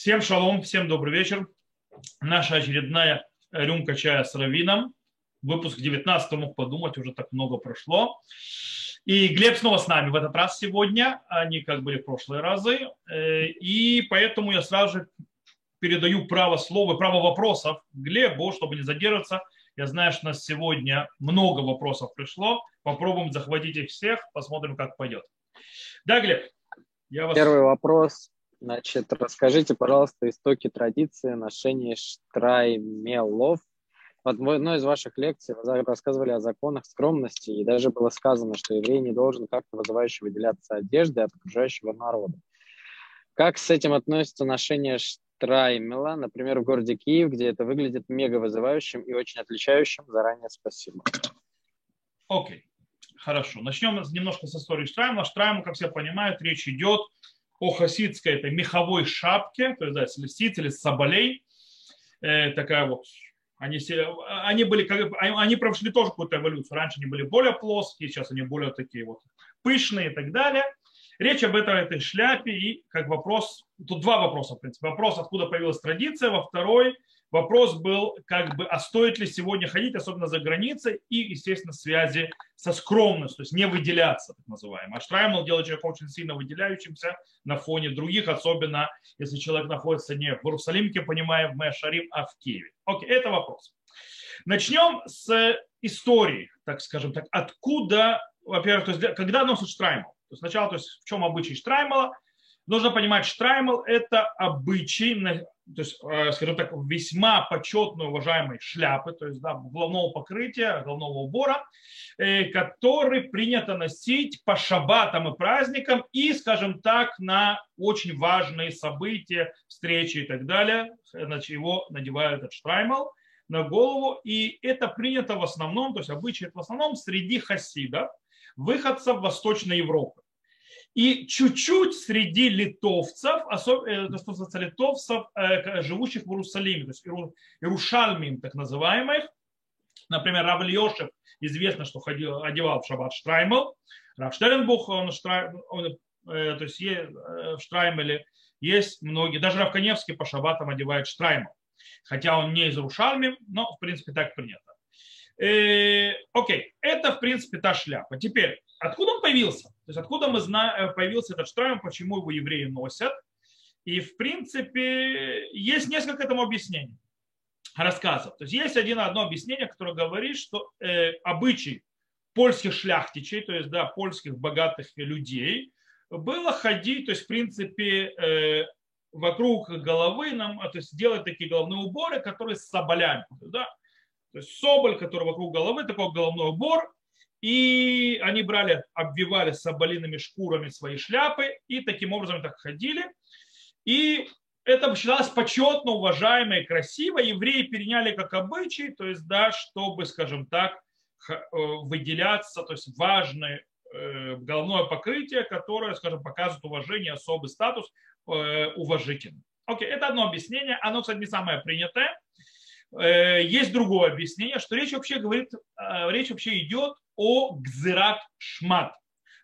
Всем шалом, всем добрый вечер. Наша очередная рюмка чая с равином. Выпуск 19 мог подумать, уже так много прошло. И Глеб снова с нами в этот раз сегодня, они как были в прошлые разы. Э, и поэтому я сразу же передаю право слова, право вопросов Глебу, чтобы не задержаться. Я знаю, что у нас сегодня много вопросов пришло. Попробуем захватить их всех, посмотрим, как пойдет. Да, Глеб? Я вас... Первый вопрос Значит, расскажите, пожалуйста, истоки традиции ношения штраймелов. В одной из ваших лекций вы рассказывали о законах скромности, и даже было сказано, что еврей не должен как-то вызывающе выделяться одеждой от окружающего народа. Как с этим относится ношение штраймела, например, в городе Киев, где это выглядит мега вызывающим и очень отличающим? Заранее спасибо. Окей, okay. хорошо. Начнем немножко с истории штраймела. Штраймел, как все понимают, речь идет хасидской этой меховой шапке, то есть да, с лисиц или с соболей, э, такая вот они, они, были, они прошли тоже какую-то эволюцию. Раньше они были более плоские, сейчас они более такие вот пышные и так далее. Речь об этой, этой шляпе и как вопрос, тут два вопроса, в принципе. Вопрос, откуда появилась традиция, во второй Вопрос был, как бы, а стоит ли сегодня ходить, особенно за границей, и, естественно, связи со скромностью, то есть не выделяться, так называемый. А Штраймл делает человека очень сильно выделяющимся на фоне других, особенно если человек находится не в Иерусалимке, понимая, в Мэшарим, а в Киеве. Окей, это вопрос. Начнем с истории, так скажем так, откуда, во-первых, то есть когда носит Штраймл. То есть сначала, то есть в чем обычай Штраймала, Нужно понимать, штраймл – это обычай, то есть, э, скажем так, весьма почетной, уважаемой шляпы, то есть да, головного покрытия, головного убора, э, который принято носить по шабатам и праздникам и, скажем так, на очень важные события, встречи и так далее. Значит, его надевают этот штраймл на голову, и это принято в основном, то есть обычай в основном среди хасидов, выходцев Восточной Европы. И чуть-чуть среди литовцев, особенно э, литовцев, э, живущих в Иерусалиме, то есть Ирушальмим, так называемых, например, Рав Ильешев, известно, что ходил, одевал в шаббат штраймел, Рав Штеренбух, он, он э, то есть в штраймеле есть многие, даже Рав Каневский по шаббатам одевает штраймел, хотя он не из Иерушальми, но в принципе так принято. Окей, это в принципе та шляпа. Теперь, откуда он появился? То есть откуда мы знаем, э, появился этот штрайм, почему его евреи носят? И в принципе есть несколько этому объяснений, рассказов. То есть есть один, одно объяснение, которое говорит, что э, обычай польских шляхтичей, то есть да, польских богатых людей, было ходить, то есть в принципе э, вокруг головы нам, то есть делать такие головные уборы, которые с соболями. Да? То есть соболь, который вокруг головы, такой головной убор, и они брали, обвивали соболиными шкурами свои шляпы и таким образом так ходили. И это считалось почетно, уважаемо и красиво. Евреи переняли как обычай, то есть, да, чтобы, скажем так, э, выделяться, то есть важное э, головное покрытие, которое, скажем, показывает уважение, особый статус э, уважительный. Окей, это одно объяснение. Оно, кстати, не самое принятое. Есть другое объяснение, что речь вообще говорит, речь вообще идет о гзират шмат.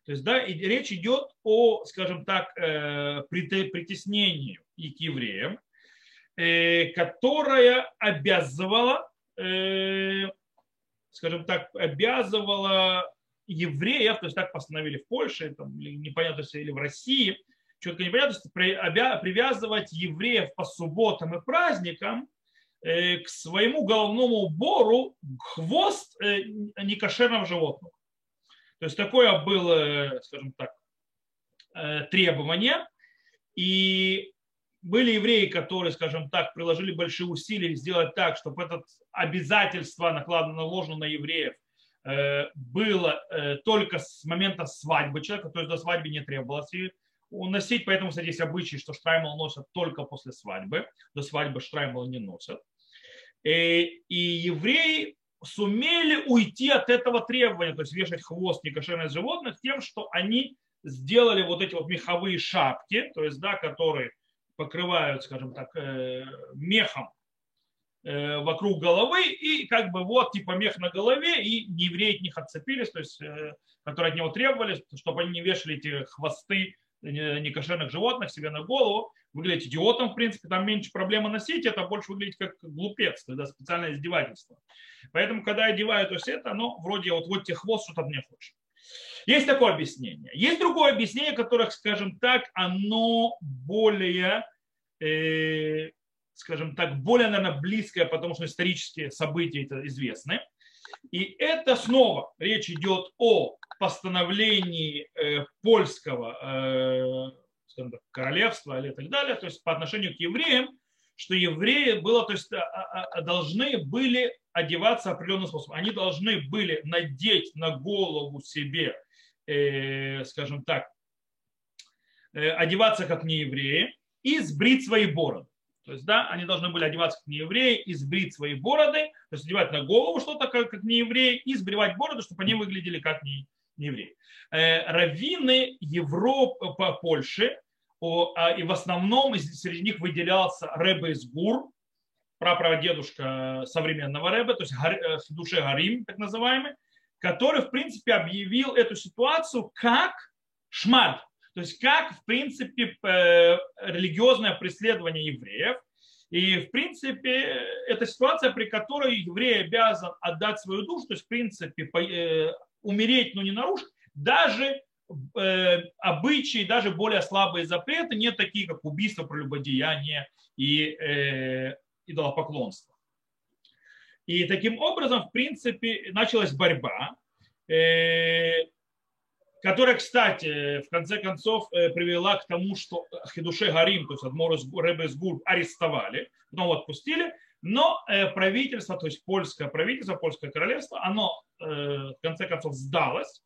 То есть, да, и речь идет о, скажем так, э, притеснении и к евреям, э, которая обязывала, э, скажем так, обязывала евреев, то есть так постановили в Польше, там, или непонятно, или в России, четко непонятно, привязывать евреев по субботам и праздникам Э, к своему головному убору хвост э, некошерного животного. То есть такое было, скажем так, э, требование. И были евреи, которые, скажем так, приложили большие усилия сделать так, чтобы это обязательство, наложено на евреев, было только с момента свадьбы человека, то есть до свадьбы не требовалось и уносить, поэтому, кстати, есть обычай, что штраймл носят только после свадьбы, до свадьбы штраймл не носят. Э, и евреи сумели уйти от этого требования, то есть вешать хвост некошерных животных, тем, что они сделали вот эти вот меховые шапки, то есть, да, которые покрывают, скажем так, э, мехом э, вокруг головы, и как бы вот типа мех на голове, и евреи от них отцепились, то есть, которые от него требовали, чтобы они не вешали эти хвосты некошерных животных себе на голову, выглядеть идиотом, в принципе, там меньше проблемы носить, это больше выглядит как глупец, когда специальное издевательство. Поэтому, когда одевают то есть это, ну, вроде вот, вот тебе хвост, что-то мне хочешь. Есть такое объяснение. Есть другое объяснение, которое, скажем так, оно более, э, скажем так, более, наверное, близкое, потому что исторические события это известны. И это снова речь идет о постановлении э, польского э, скажем так, королевства или так далее, то есть по отношению к евреям, что евреи было, то есть, а, а, а, должны были одеваться определенным способом. Они должны были надеть на голову себе, э, скажем так, э, одеваться как неевреи и сбрить свои бороды. То есть, да, они должны были одеваться как неевреи и сбрить свои бороды, то есть одевать на голову что-то как, как неевреи и сбривать бороды, чтобы они выглядели как не, неевреи. Э, раввины Европы, а, и в основном среди них выделялся Рэбе из Гур, прапрадедушка современного Рэбе, то есть э, душе Гарим, так называемый, который, в принципе, объявил эту ситуацию как шмад, то есть как, в принципе, э, религиозное преследование евреев. И, в принципе, это ситуация, при которой еврей обязан отдать свою душу, то есть, в принципе, э, умереть, но не нарушить, даже э, обычаи, даже более слабые запреты, не такие, как убийство, прелюбодеяние и э, идолопоклонство. И таким образом, в принципе, началась борьба, э, которая, кстати, в конце концов э, привела к тому, что Хидуше Гарим, то есть Адмор Ребе арестовали, потом отпустили, но э, правительство, то есть польское правительство, польское королевство, оно в конце концов сдалось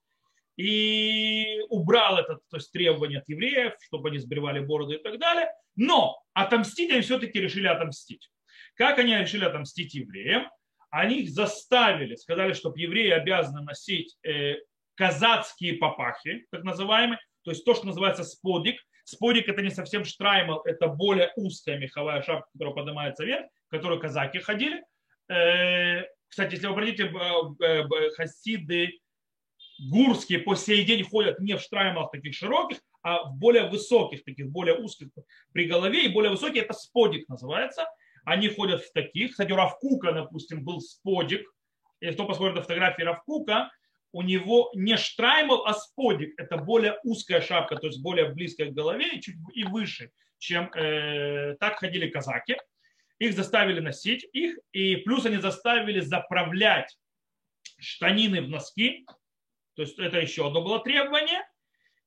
и убрал это то есть, требование от евреев, чтобы они сбривали бороды и так далее. Но отомстить они все-таки решили отомстить. Как они решили отомстить евреям? Они их заставили, сказали, что евреи обязаны носить э, казацкие папахи, так называемые, то есть то, что называется сподик. Сподик это не совсем штраймал, это более узкая меховая шапка, которая поднимается вверх, в которую казаки ходили. Э, кстати, если вы обратите, э, хасиды гурские по сей день ходят не в штраймах таких широких, а в более высоких, таких более узких при голове, и более высокие, это сподик называется. Они ходят в таких. Кстати, у Равкука, допустим, был сподик. Если кто посмотрит на фотографии Равкука, у него не штраймл, а сподик. Это более узкая шапка, то есть более близкая к голове и чуть и выше, чем э, так ходили казаки. Их заставили носить их, и плюс они заставили заправлять штанины в носки, то есть это еще одно было требование.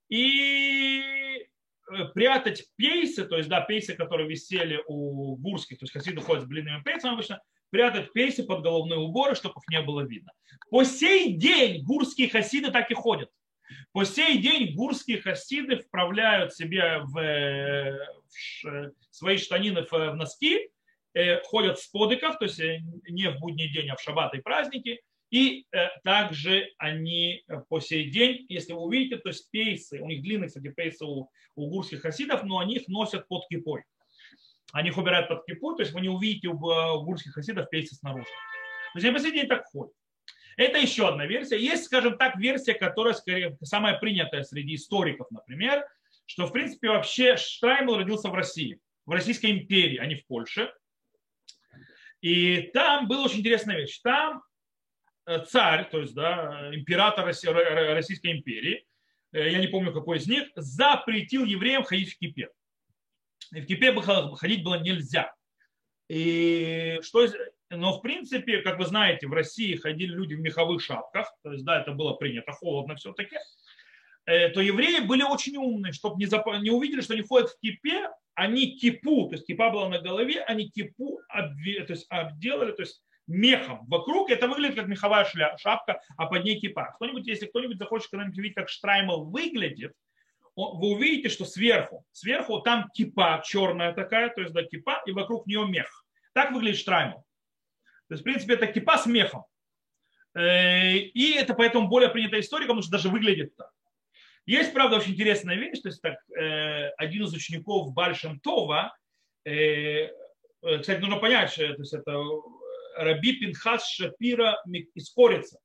И э, прятать пейсы, то есть, да, пейсы, которые висели у гурских, то есть хасиды ходят с длинными пейсами обычно, прятать пейсы под головные уборы, чтобы их не было видно. По сей день гурские хасиды так и ходят. По сей день гурские хасиды вправляют себе в, э, в свои штанины в носки, э, ходят в подыках, то есть не в будний день, а в шаббаты и праздники, и э, также они э, по сей день, если вы увидите, то есть пейсы, у них длинные, кстати, пейсы у, у гурских хасидов, но они их носят под кипой. Они их убирают под кипой, то есть вы не увидите у, э, у гурских хасидов пейсы снаружи. То есть они по сей день так ходят. Это еще одна версия. Есть, скажем так, версия, которая скорее самая принятая среди историков, например, что, в принципе, вообще Штраймл родился в России, в Российской империи, а не в Польше. И там была очень интересная вещь. Там царь, то есть да, император Российской империи, э, я не помню какой из них, запретил евреям ходить в кипе. И в кипе ходить было нельзя. И что, но в принципе, как вы знаете, в России ходили люди в меховых шапках, то есть да, это было принято, холодно все-таки, э, то евреи были очень умные, чтобы не, зап... не увидели, что они ходят в кипе, они кипу, то есть кипа была на голове, они кипу обве... то есть обделали, то есть мехом вокруг, это выглядит как меховая шапка, а под ней кипа. Кто-нибудь, если кто-нибудь захочет когда-нибудь увидеть, как штраймл выглядит, вы увидите, что сверху, сверху там кипа черная такая, то есть да, кипа, и вокруг нее мех. Так выглядит штраймл. То есть, в принципе, это кипа с мехом. Э, и это поэтому более принятая история, потому что даже выглядит так. Есть, правда, очень интересная вещь, то есть так, э, один из учеников Бальшем Това, э, кстати, нужно понять, то есть это Раби Пинхас Шапира из Корица.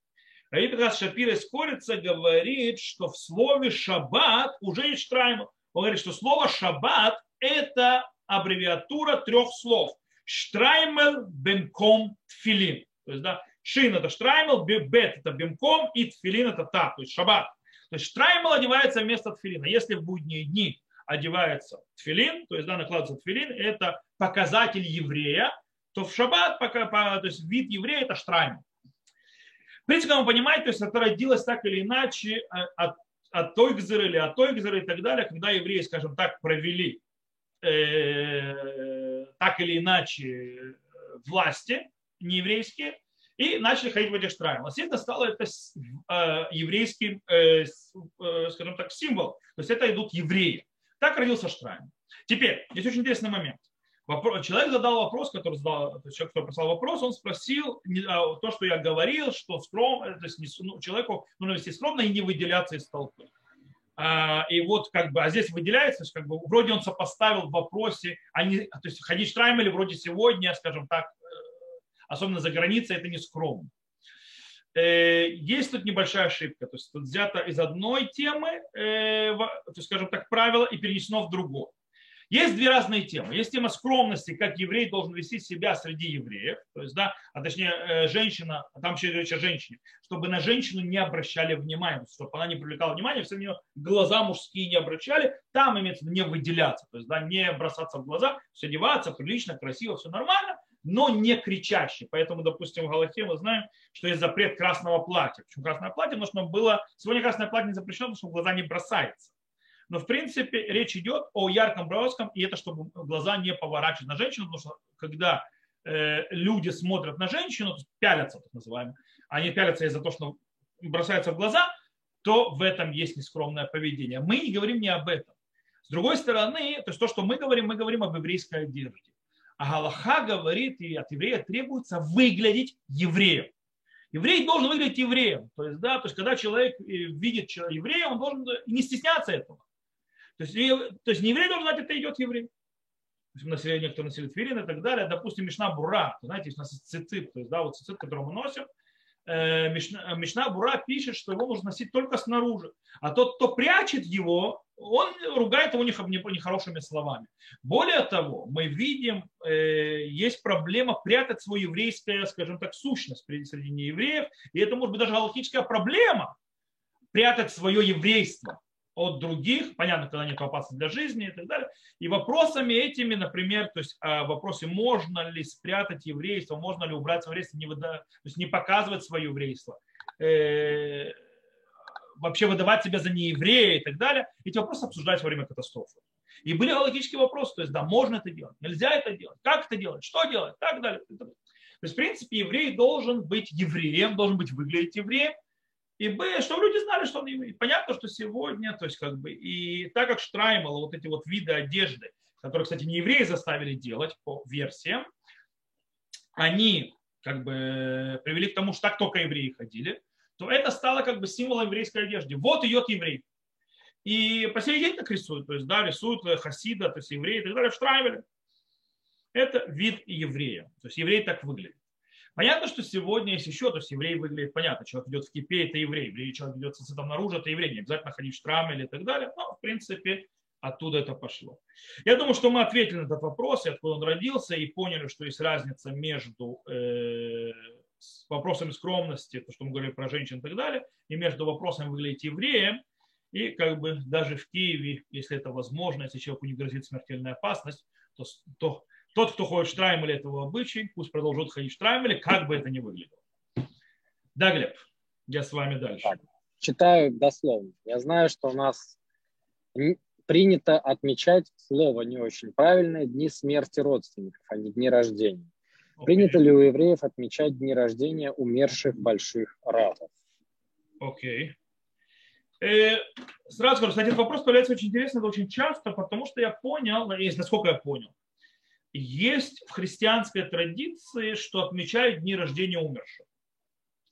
Раби Пинхас Шапира из Корица говорит, что в слове шаббат уже есть штрайм. Он говорит, что слово шаббат это аббревиатура трех слов. Штраймел бемком тфилин. То есть, да, шин это штраймел, бет это бемком и тфилин это так, то есть шаббат. То есть штраймел одевается вместо тфилина. Если в будние дни одевается тфилин, то есть да, накладывается тфилин, это показатель еврея, то в шаббат, пока, то есть вид еврея это штраймел. В принципе, вы понимаете, то есть это родилось так или иначе э, от, от той гзыры или от той гзыры и так далее, когда евреи, скажем так, провели э, так или иначе власти нееврейские и начали ходить в этих штраях. Естественно, стало это э, еврейским, э, э, скажем так, символ. То есть это идут евреи. Так родился Штрайм. Теперь, здесь очень интересный момент. Человек задал вопрос, который задал, человек, который прислал вопрос, он спросил а, то, что я говорил, что скром, то есть ну, человеку нужно вести скромно и не выделяться из толпы. А, и вот как бы, а здесь выделяется, как бы, вроде он сопоставил в вопросе, они, то есть ходить штраймели вроде сегодня, скажем так, э, особенно за границей, это не скромно. Э, есть тут небольшая ошибка, то есть тут взято из одной темы, э, то есть, скажем так, правило и перенесено в другое. Есть две разные темы. Есть тема скромности, как еврей должен вести себя среди евреев, то есть, да, а точнее э, женщина, а там еще речь о женщине, чтобы на женщину не обращали внимания, чтобы она не привлекала внимания, все нее глаза мужские не обращали, там имеется не выделяться, то есть, да, не бросаться в глаза, все одеваться прилично, красиво, все нормально, но не кричащий. Поэтому, допустим, в Галахе мы знаем, что есть запрет красного платья. Почему красное платье? Потому что было... Сегодня красное платье не запрещено, потому что в глаза не бросается. Но в принципе речь идет о ярком броском, и это чтобы глаза не поворачивать на женщину, потому что когда э, люди смотрят на женщину, то пялятся, так называемые, они пялятся из-за того, что бросаются в глаза, то в этом есть нескромное поведение. Мы не говорим не об этом. С другой стороны, то есть то, что мы говорим, мы говорим об еврейской одежде. А Галаха говорит, и от еврея требуется выглядеть евреем. Еврей должен выглядеть евреем. То есть, да, то есть когда человек э, видит еврея, он должен не стесняться этого. То есть, то есть не еврей должен знать, это идет еврей. То есть население, кто носит филин и так далее. Допустим, Мишна Бура, знаете, есть у нас цицит, то есть, да, вот цицит, который мы носим, э, Мишна, Мишна Бура пишет, что его нужно носить только снаружи. А тот, кто прячет его, он ругает его нехорошими словами. Более того, мы видим, э, есть проблема прятать свою еврейскую, скажем так, сущность среди неевреев. И это может быть даже галактическая проблема, прятать свое еврейство от других, понятно, когда нет опасности для жизни и так далее. И вопросами этими, например, то есть а, вопросы, можно ли спрятать еврейство, можно ли убрать свое еврейство, не, выда... то есть не показывать свое еврейство, э, вообще выдавать себя за нееврея и так далее, эти вопросы обсуждать во время катастрофы. И были логические вопросы, то есть, да, можно это делать, нельзя это делать, как это делать, что делать, так далее. То есть, в принципе, еврей должен быть евреем, должен быть выглядеть евреем, и Б, чтобы люди знали, что он еврей. Понятно, что сегодня, то есть как бы, и так как Штраймал, вот эти вот виды одежды, которые, кстати, не евреи заставили делать по версиям, они как бы привели к тому, что так только евреи ходили, то это стало как бы символом еврейской одежды. Вот идет еврей. И по сей день так рисуют, то есть да, рисуют хасида, то есть евреи и так далее в Штраймеле. Это вид еврея. То есть еврей так выглядит. Понятно, что сегодня есть еще, то есть еврей выглядит, понятно, человек идет в кипе, это еврей, еврей человек идет с там наружу, это еврей, не обязательно ходить в штраме или так далее, но в принципе оттуда это пошло. Я думаю, что мы ответили на этот вопрос, и откуда он родился, и поняли, что есть разница между э, вопросами скромности, то, что мы говорили про женщин и так далее, и между вопросами выглядеть евреем, и как бы даже в Киеве, если это возможно, если человеку не грозит смертельная опасность, то, то тот, кто ходит в штраймеле этого обычай, пусть продолжит ходить в штраймеле, как бы это ни выглядело. Да, Глеб, я с вами дальше. Так, читаю дословно. Я знаю, что у нас принято отмечать слово не очень правильное дни смерти родственников, а не дни рождения. Okay. Принято ли у евреев отмечать дни рождения умерших больших ратов? Окей. Okay. Э, сразу скажу, кстати, этот вопрос появляется очень интересно, это очень часто, потому что я понял, если насколько я понял, есть в христианской традиции, что отмечают дни рождения умерших.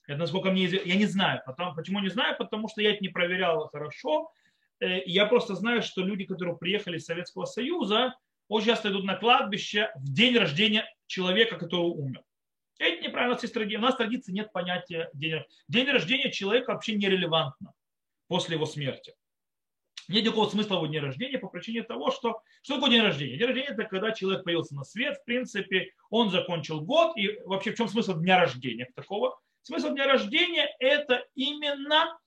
Это насколько мне известно, я не знаю. Потом, почему не знаю? Потому что я это не проверял хорошо. Э, я просто знаю, что люди, которые приехали из Советского Союза, очень часто идут на кладбище в день рождения человека, который умер. Это неправильно. У нас, есть. У нас традиции нет понятия день рождения. День рождения человека вообще нерелевантно после его смерти. Нет никакого смысла в дне рождения по причине того, что что такое день рождения? День рождения – это когда человек появился на свет, в принципе, он закончил год, и вообще в чем смысл дня рождения такого? Смысл дня рождения – это именно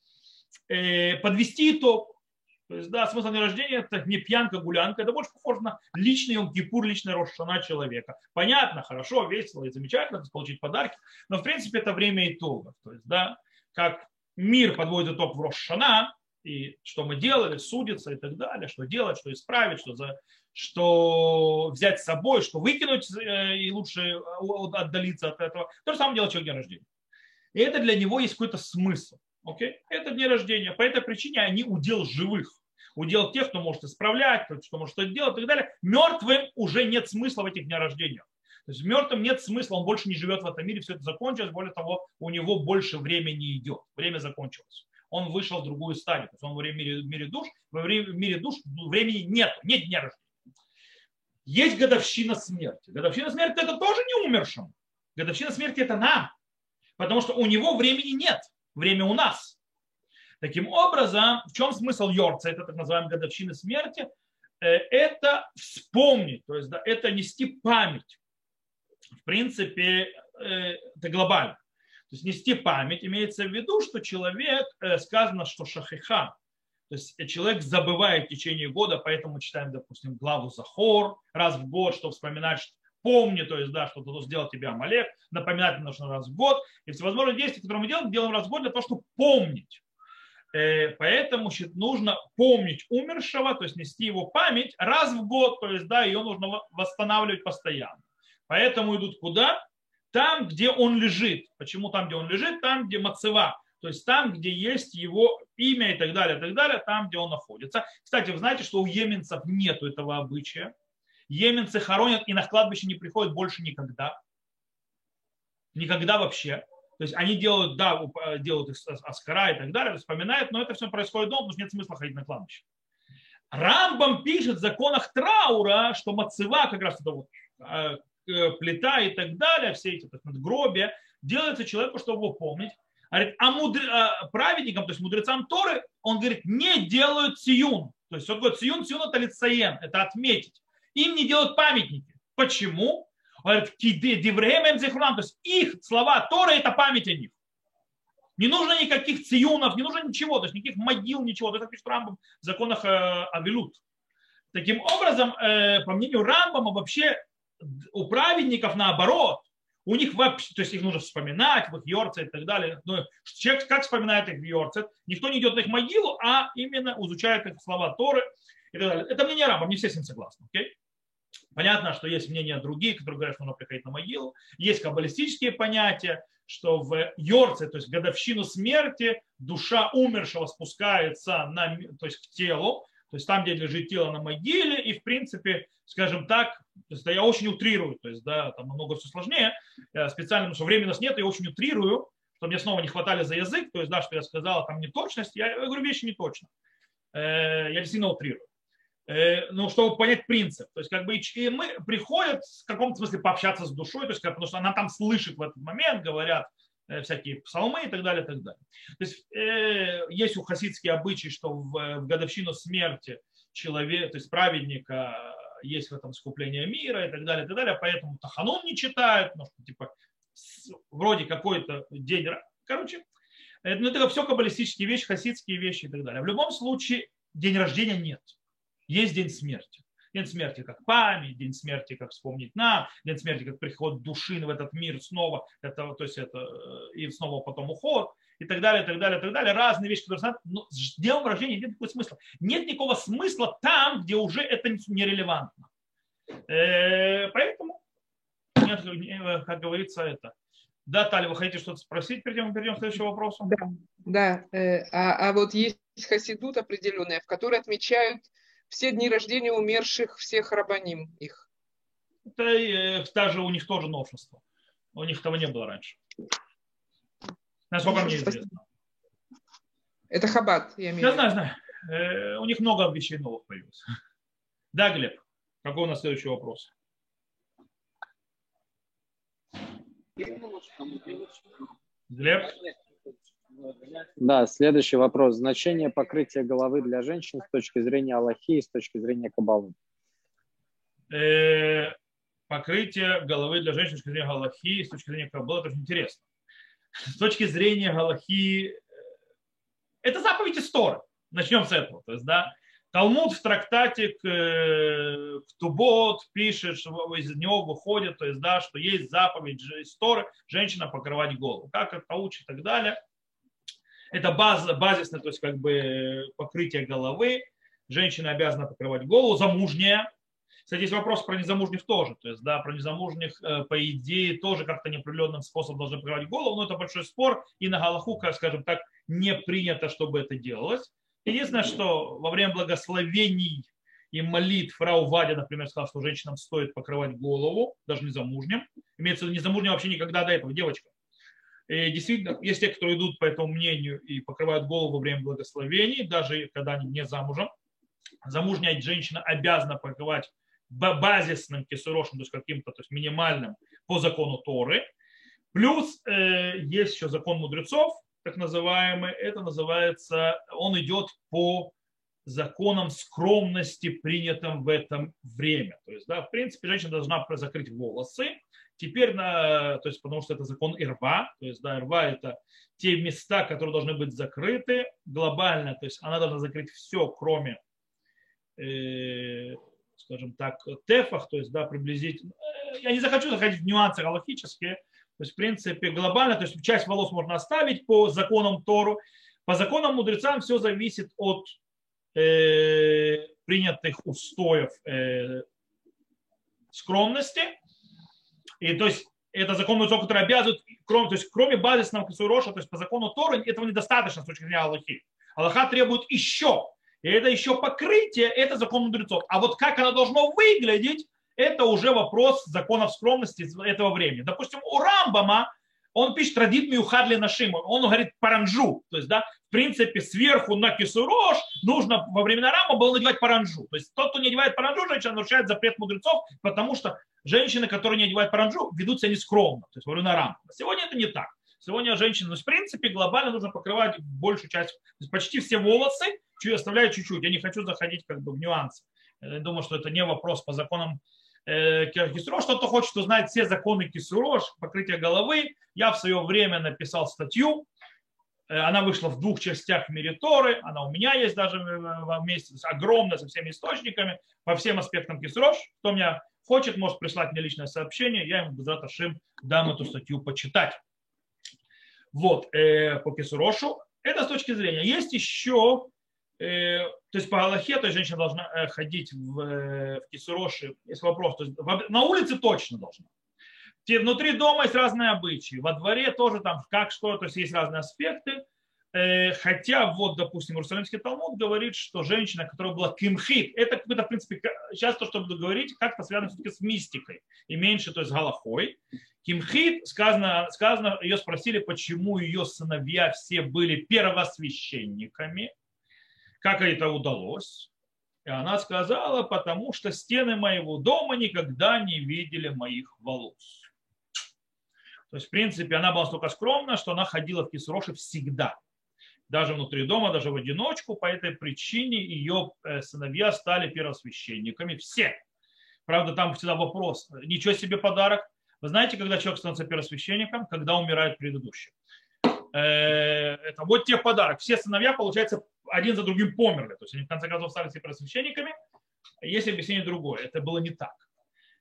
э, подвести итог. То есть, да, смысл дня рождения – это не пьянка, гулянка, это больше похоже на личный он кипур, личная рошана человека. Понятно, хорошо, весело и замечательно, получить подарки, но в принципе это время итогов. То есть, да, как мир подводит итог в Рошана, и что мы делали, судиться и так далее, что делать, что исправить, что, за, что взять с собой, что выкинуть э, и лучше э, отдалиться от этого. То же самое делает человек день рождения. И это для него есть какой-то смысл. Okay? Это день рождения. По этой причине они удел живых. Удел тех, кто может исправлять, кто может что-то делать и так далее. Мертвым уже нет смысла в этих днях рождения. То есть мертвым нет смысла, он больше не живет в этом мире, все это закончилось, более того, у него больше времени идет, время закончилось он вышел в другую стадию. То есть он в мире, в мире душ, во время, в мире душ времени нет, нет дня рождения. Есть годовщина смерти. Годовщина смерти это тоже не умершим. Годовщина смерти это нам. Потому что у него времени нет. Время у нас. Таким образом, в чем смысл Йорца, это так называемая годовщина смерти? Э, это вспомнить, то есть да, это нести память. В принципе, э, это глобально. То есть нести память имеется в виду, что человек, э, сказано, что шахиха, то есть человек забывает в течение года, поэтому читаем, допустим, главу Захор раз в год, чтобы вспоминать, что помни, то есть, да, что то сделал тебе Амалек, напоминать нужно раз в год. И всевозможные действия, которые мы делаем, делаем раз в год для того, чтобы помнить. Э, поэтому нужно помнить умершего, то есть нести его память раз в год, то есть, да, ее нужно восстанавливать постоянно. Поэтому идут куда? Там, где он лежит. Почему там, где он лежит? Там, где мацева. То есть там, где есть его имя и так далее, и так далее, там, где он находится. Кстати, вы знаете, что у еменцев нет этого обычая. Еменцы хоронят и на кладбище не приходят больше никогда. Никогда вообще. То есть они делают, да, делают их аскара и так далее, вспоминают, но это все происходит дома, потому что нет смысла ходить на кладбище. Рамбам пишет в законах траура, что мацева, как раз это вот э, Э, плита и так далее, все эти так, надгробия, делается человеку, чтобы его помнить. Говорит, а мудр... а праведникам, то есть мудрецам Торы, он говорит, не делают сиюн. То есть он говорит, сиюн, сиюн это лицаен, это отметить. Им не делают памятники. Почему? Он говорит, дивреем то есть их слова Торы это память о них. Не нужно никаких циюнов, не нужно ничего, то есть никаких могил, ничего. Это пишет Рамбам в законах э, Авилут. Таким образом, э, по мнению Рамбама, вообще у праведников наоборот, у них вообще, то есть их нужно вспоминать, вот Йорцет и так далее. Но человек как вспоминает их Йорцет? Никто не идет на их могилу, а именно изучает их слова Торы и так далее. Это мнение рабов, не все с ним согласны. Okay? Понятно, что есть мнения другие, которые говорят, что нужно приходить на могилу. Есть каббалистические понятия, что в Йорце, то есть годовщину смерти, душа умершего спускается на, то есть к телу, то есть там, где лежит тело на могиле, и в принципе, скажем так, то есть, я очень утрирую, то есть, да, там намного все сложнее, я специально, потому что времени у нас нет, я очень утрирую, что мне снова не хватали за язык, то есть, да, что я сказал, там неточность, я, я говорю вещи не точно. Э, я действительно утрирую. Ну, чтобы понять принцип. То есть, как бы, и мы приходят в каком-то смысле пообщаться с душой, то есть, потому что она там слышит в этот момент, говорят, всякие псалмы и так далее, и так далее. То есть э, есть у хасидские обычаи, что в, в годовщину смерти человека, то есть праведника, есть в этом скупление мира и так далее, и так далее, поэтому Таханун не читают, ну, типа вроде какой-то день, короче, это, ну, это все каббалистические вещи, хасидские вещи и так далее. В любом случае день рождения нет, есть день смерти. День смерти как память, день смерти как вспомнить нам, день смерти как приход души в этот мир снова, это, то есть это э, и снова потом уход и так далее, и так далее, и так далее. Разные вещи, которые знают, но с днем рождения нет никакого смысла. Нет никакого смысла там, где уже это нерелевантно. Э, поэтому, нет, э, как говорится, это. Да, Таля, вы хотите что-то спросить, перед тем, как перейдем к следующему вопросу? Да, да. А, а вот есть хасидут определенные, в которые отмечают все дни рождения умерших всех рабаним их. Это э, даже у них тоже новшество. У них того не было раньше. Насколько мне известно. Это хабат, я имею в виду. Я знаю, знаю. Э, у них много вещей новых появилось. Да, Глеб, какой у нас следующий вопрос? Глеб? Да, следующий вопрос. Значение покрытия головы для женщин с точки зрения Аллахи и с точки зрения Кабалы. Э, покрытие головы для женщин с точки зрения Галахи, с точки зрения Каббала, это очень интересно. С точки зрения Галахи, э, это заповедь истории. Начнем с этого. То есть, да, Талмуд в трактате к, э, Тубот пишет, что из него выходит, то есть, да, что есть заповедь истории, женщина покрывать голову. Как это учит и так далее. Это баз, базисное, то есть как бы покрытие головы. Женщина обязана покрывать голову, замужняя, кстати, есть вопрос про незамужних тоже. То есть, да, про незамужних, э, по идее, тоже как-то неопределенным способом должны покрывать голову, но это большой спор, и на Галаху, скажем так, не принято, чтобы это делалось. Единственное, что во время благословений и молитв фрау Вадя, например, сказал, что женщинам стоит покрывать голову, даже незамужним. Имеется в виду незамужним вообще никогда до этого, девочка. Действительно, есть те, кто идут по этому мнению и покрывают голову во время благословений, даже когда они не замужем. Замужняя женщина обязана покрывать базисным кисурошем, то есть каким-то то есть минимальным по закону Торы. Плюс э, есть еще закон мудрецов, так называемый, это называется, он идет по законам скромности, принятым в это время. То есть, да, в принципе, женщина должна закрыть волосы. Теперь, на, то есть, потому что это закон Ирва, то есть, да, Ирва это те места, которые должны быть закрыты глобально, то есть она должна закрыть все, кроме э, скажем так, тефах, то есть, да, приблизительно. Э, я не захочу заходить в нюансы галактические, то есть, в принципе, глобально, то есть, часть волос можно оставить по законам Тору. По законам мудрецам все зависит от э, принятых устоев э, скромности. И то есть, это закон мудрецов, который обязывает, кроме, то есть, кроме базисного кисуроша, то есть, по закону Торы, этого недостаточно с точки зрения Аллахи. Аллаха требует еще и это еще покрытие, это закон мудрецов. А вот как оно должно выглядеть, это уже вопрос законов скромности этого времени. Допустим, у Рамбама он пишет традит миухадли нашим, он говорит паранжу, то есть, да, в принципе, сверху на кисурош нужно во времена Рама было надевать паранжу. То есть тот, кто не одевает паранжу, женщина нарушает запрет мудрецов, потому что женщины, которые не одевают паранжу, ведут себя нескромно, то есть во времена Рама. Сегодня это не так. Сегодня женщины, ну, в принципе, глобально нужно покрывать большую часть, то есть почти все волосы, чуть оставляю чуть-чуть. Я не хочу заходить как бы в нюансы. Я думаю, что это не вопрос по законам э, Кисурош. Кто-то хочет узнать все законы Кисурош, покрытие головы. Я в свое время написал статью. Э, она вышла в двух частях в мире Торы. Она у меня есть даже вместе, огромная со всеми источниками, по всем аспектам Кисурош. Кто меня хочет, может прислать мне личное сообщение. Я ему без Шим дам эту статью почитать. Вот, э, по Кисурошу. Это с точки зрения. Есть еще то есть по Аллахе, то есть женщина должна э, ходить в, э, в кисуроши, есть вопрос, то есть на улице точно должна. Внутри дома есть разные обычаи, во дворе тоже там как что, то есть есть разные аспекты. Хотя вот, допустим, Иерусалимский Талмуд говорит, что женщина, которая была кимхит, это какой-то, в принципе, сейчас то, что буду говорить, как-то связано все-таки с мистикой и меньше, то есть галахой. Кимхит, сказано, сказано, ее спросили, почему ее сыновья все были первосвященниками, как это удалось? И она сказала, потому что стены моего дома никогда не видели моих волос. То есть, в принципе, она была настолько скромна, что она ходила в Кисроши всегда. Даже внутри дома, даже в одиночку. По этой причине ее э, сыновья стали первосвященниками. Все. Правда, там всегда вопрос. Ничего себе подарок. Вы знаете, когда человек становится первосвященником? Когда умирает предыдущий. Э, это вот тебе подарок. Все сыновья, получается, один за другим померли. То есть они в конце концов стали себе просвященниками. Есть объяснение другое. Это было не так.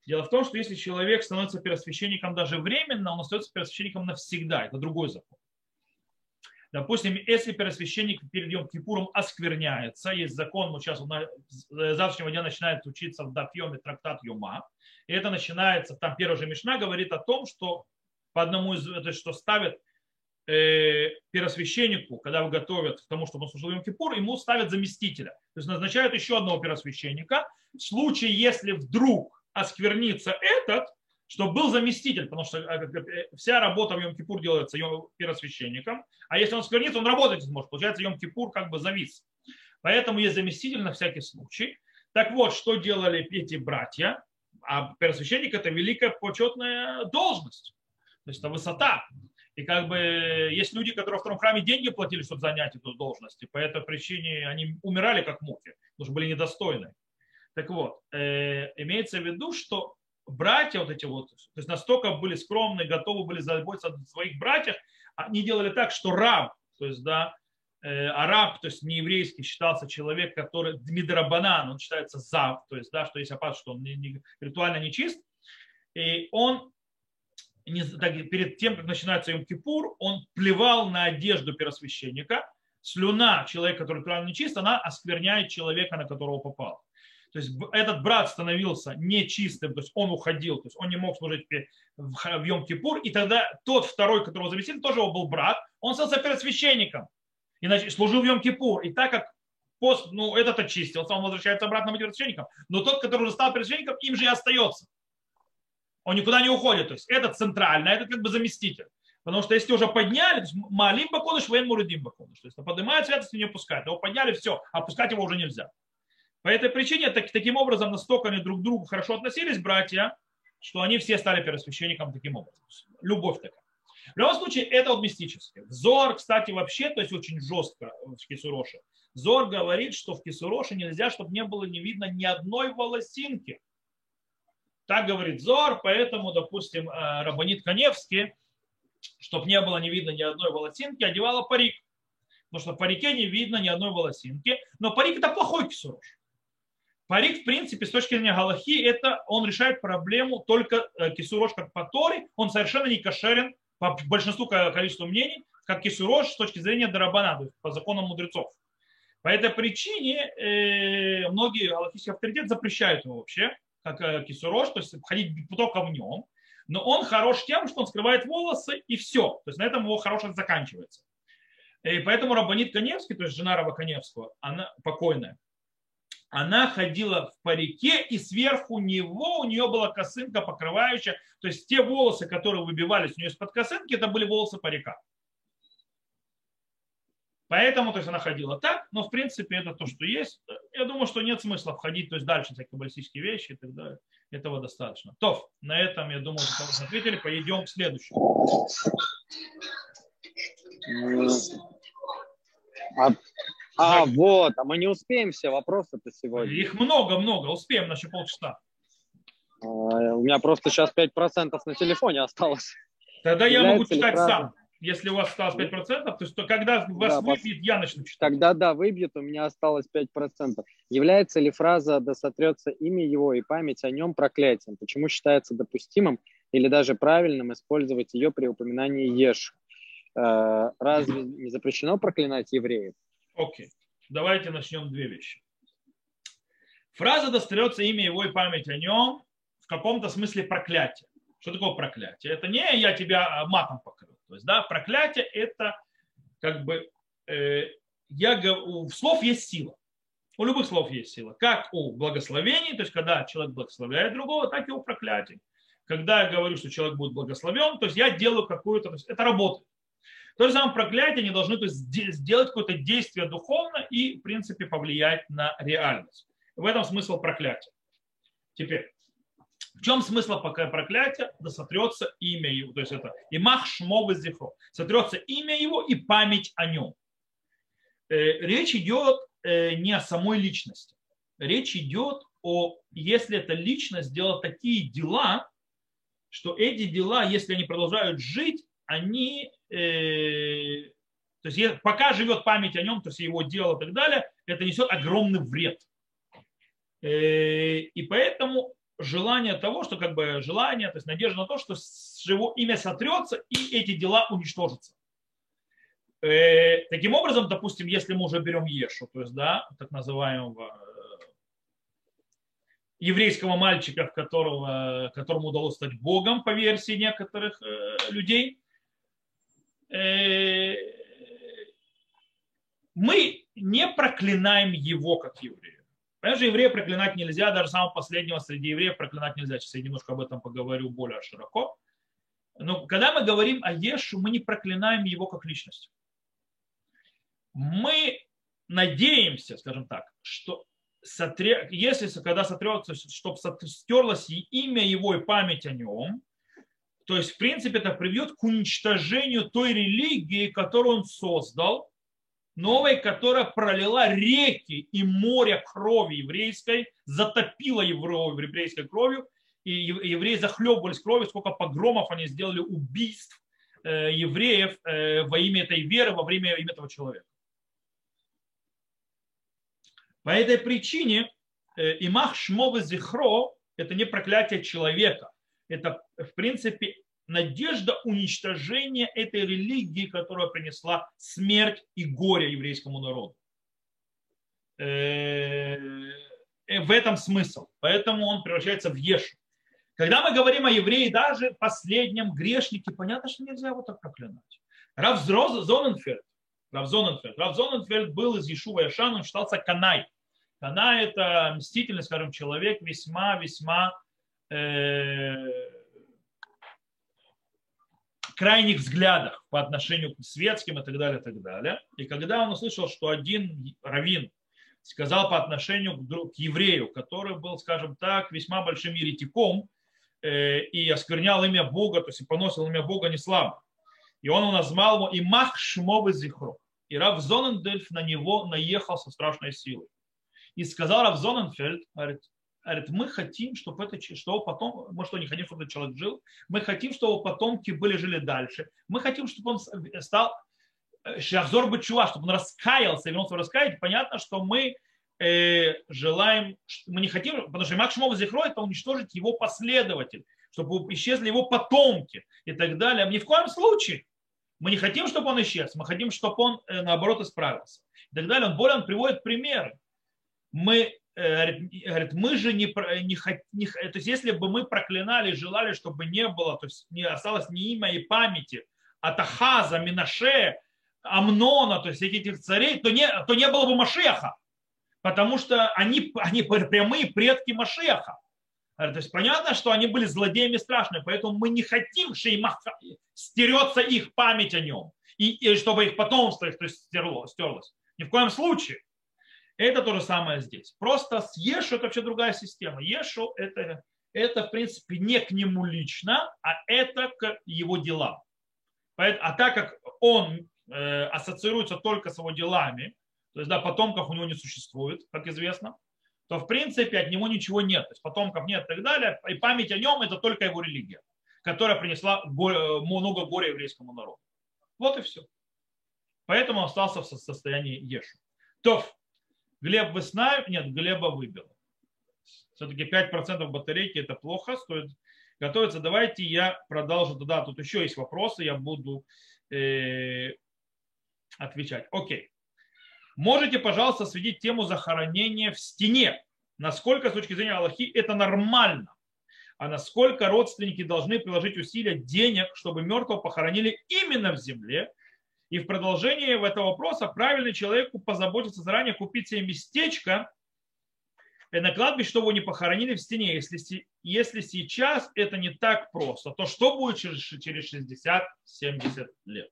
Дело в том, что если человек становится первосвященником даже временно, он остается первосвященником навсегда. Это другой закон. Допустим, если первосвященник перед Йом Кипуром оскверняется, есть закон, вот сейчас он с завтрашнего дня начинает учиться в Дафьеме трактат Йома, и это начинается, там первая же Мишна говорит о том, что по одному из, это что ставят э, первосвященнику, когда его готовят к тому, чтобы он служил Йом Кипур, ему ставят заместителя. То есть назначают еще одного первосвященника. В случае, если вдруг осквернится этот, чтобы был заместитель, потому что э, э, вся работа в Йом Кипур делается первосвященником, а если он сквернится, он работать не сможет. Получается, Йом Кипур как бы завис. Поэтому есть заместитель на всякий случай. Так вот, что делали эти братья? А первосвященник – это великая почетная должность. То есть это высота. И как бы есть люди, которые в втором храме деньги платили, чтобы занять эту должность. И по этой причине они умирали как мухи, потому что были недостойны. Так вот, э, имеется в виду, что братья вот эти вот, то есть настолько были скромны, готовы были заботиться о своих братьях, они делали так, что раб, то есть, да, э, араб, то есть не еврейский, считался человек, который Дмидрабанан, он считается зав, то есть, да, что есть опасность, что он не, не, ритуально нечист, и он перед тем, как начинается Йом-Кипур, он плевал на одежду первосвященника, слюна человека, который ритуально нечист, она оскверняет человека, на которого попал. То есть этот брат становился нечистым, то есть он уходил, то есть он не мог служить в Йом-Кипур, и тогда тот второй, которого заместили, тоже его был брат, он стал первосвященником, и служил в Йом-Кипур. И так как пост, ну, этот очистился, он возвращается обратно первосвященником, но тот, который уже стал первосвященником, им же и остается. Он никуда не уходит. То есть этот центральный, а этот как бы заместитель. Потому что если уже подняли, то есть Малим Бакодыш, Вен Мурудим Бакодыш. То есть поднимают святость и не опускают. Его подняли, все, опускать его уже нельзя. По этой причине так, таким образом настолько они друг к другу хорошо относились, братья, что они все стали первосвященником таким образом. Любовь такая. В любом случае, это вот мистическое. Зор, кстати, вообще, то есть очень жестко в Кисуроше. Зор говорит, что в Кисуроше нельзя, чтобы не было не видно ни одной волосинки. Так говорит Зор, поэтому, допустим, э, Рабанит Каневский, чтобы не было не видно ни одной волосинки, одевала парик. Потому что в парике не видно ни одной волосинки. Но парик это плохой кисурош. Парик, в принципе, с точки зрения Галахи, это он решает проблему только э, кисурош как по он совершенно не кошерен по большинству количеству мнений, как кисурош с точки зрения Дарабана, по законам мудрецов. По этой причине э, многие галахийские авторитеты запрещают его вообще, как кисурош, то есть ходить только в нем. Но он хорош тем, что он скрывает волосы и все. То есть на этом его хорошность заканчивается. И поэтому Рабанит Коневский, то есть жена Раба Коневского, она покойная, она ходила в парике, и сверху него у нее была косынка покрывающая. То есть те волосы, которые выбивались у нее из-под косынки, это были волосы парика. Поэтому, то есть она ходила так, но в принципе это то, что есть. Я думаю, что нет смысла входить то есть дальше всякие баллистические вещи и так далее. Этого достаточно. То, на этом, я думаю, что ответили. Пойдем к следующему. А а, так. вот, а мы не успеем все вопросы-то сегодня. Их много-много, успеем на еще полчаса. А, у меня просто сейчас 5% на телефоне осталось. Тогда я могу читать фраза... сам. Если у вас осталось 5%, то, есть, то когда вас да, выбьет, я начну читать. Тогда да, выбьет, у меня осталось 5%. Является ли фраза «да сотрется имя его и память о нем проклятием»? Почему считается допустимым или даже правильным использовать ее при упоминании Еш? Э, разве не запрещено проклинать евреев? Окей. Давайте начнем две вещи. Фраза «достается имя его и память о нем» в каком-то смысле проклятие. Что такое проклятие? Это не я тебя а, матом покрыл. То есть, да, проклятие это как бы э, я, у слов есть сила. У любых слов есть сила. Как у благословений, то есть когда человек благословляет другого, так и у проклятий. Когда я говорю, что человек будет благословен, то есть я делаю какую-то, то есть это работает. То же самое проклятие, они должны то есть, сделать какое-то действие духовно и, в принципе, повлиять на реальность. В этом смысл проклятия. Теперь, в чем смысл пока проклятия? Да сотрется имя его. То есть это имах шмов из Сотрется имя его и память о нем. Э, речь идет э, не о самой личности. Речь идет о, если эта личность делала такие дела, что эти дела, если они продолжают жить, они, э, то есть пока живет память о нем, то есть его дело и так далее, это несет огромный вред. Э, и поэтому желание того, что как бы желание, то есть надежда на то, что его имя сотрется и эти дела уничтожатся. Э, таким образом, допустим, если мы уже берем Ешу, то есть, да, так называемого э, еврейского мальчика, которого, которому удалось стать Богом, по версии некоторых э, людей, Э, мы не проклинаем его как еврея. Понимаешь, еврея проклинать нельзя, даже самого последнего среди евреев проклинать нельзя. Сейчас я немножко об этом поговорю более широко. Но когда мы говорим о Ешу, мы не проклинаем его как личность. Мы надеемся, скажем так, что сотре... если когда сотрется, чтобы стерлось имя его и память о нем, то есть, в принципе, это приведет к уничтожению той религии, которую он создал, новой, которая пролила реки и море крови еврейской, затопила еврейской кровью, и евреи захлебывались кровью, сколько погромов они сделали, убийств э, евреев э, во имя этой веры, во время имя этого человека. По этой причине э, имах шмовы зихро – это не проклятие человека. Это, в принципе, надежда уничтожения этой религии, которая принесла смерть и горе еврейскому народу. Э, в этом смысл. Поэтому он превращается в Ешу. Когда мы говорим о евреи, даже последнем грешнике, понятно, что нельзя его так проклинать. Рав Зоненфельд, Рав Зоненфельд, Рав Зоненфельд был из Ешува Яшан, он считался Канай. Канай – это мстительный, скажем, человек, весьма-весьма э, крайних взглядах по отношению к светским и так далее, и так далее. И когда он услышал, что один раввин сказал по отношению к, еврею, который был, скажем так, весьма большим еретиком э, и осквернял имя Бога, то есть поносил имя Бога не слабо. И он назвал его Имах Шмовы Зихро. И Рав Зонендельф на него наехал со страшной силой. И сказал Рав Зоненфельд, говорит, говорит, мы хотим, чтобы это, что потом, мы что, не хотим, чтобы этот человек жил, мы хотим, чтобы потомки были, жили дальше, мы хотим, чтобы он стал Шахзор э, Бачува, чтобы он раскаялся, вернулся в раскаяние, понятно, что мы э, желаем, мы не хотим, потому что Макшмов Зихро это уничтожить его последователь, чтобы исчезли его потомки и так далее. Ни в коем случае. Мы не хотим, чтобы он исчез, мы хотим, чтобы он, э, наоборот, исправился. И так далее. Он более он приводит примеры. Мы Э, говорит, мы же не, не, не, то есть если бы мы проклинали, желали, чтобы не было, то есть не осталось ни имя и памяти от Ахаза, Минаше, Амнона, то есть этих царей, то не, то не было бы Машеха, потому что они, они прямые предки Машеха. То есть понятно, что они были злодеями страшными, поэтому мы не хотим, что им стерется их память о нем, и, и чтобы их потомство их то есть, стерлось, стерлось. Ни в коем случае. Это то же самое здесь. Просто с Ешу это вообще другая система. Ешу это, это в принципе не к нему лично, а это к его делам. А так как он э, ассоциируется только с его делами, то есть да, потомков у него не существует, как известно, то в принципе от него ничего нет. То есть потомков нет и так далее. И память о нем это только его религия, которая принесла много горя еврейскому народу. Вот и все. Поэтому остался в состоянии Ешу. То Глеб вы нами? Нет, Глеба выбил. Все-таки 5% батарейки это плохо, стоит готовиться. Давайте я продолжу тогда. Тут еще есть вопросы, я буду э, отвечать. Окей. Можете, пожалуйста, осветить тему захоронения в стене. Насколько, с точки зрения Аллахи, это нормально? А насколько родственники должны приложить усилия денег, чтобы мертвого похоронили именно в земле, и в продолжение этого вопроса правильный человеку позаботиться заранее купить себе местечко на кладбище, чтобы его не похоронили в стене. Если, если сейчас это не так просто, то что будет через, через 60-70 лет?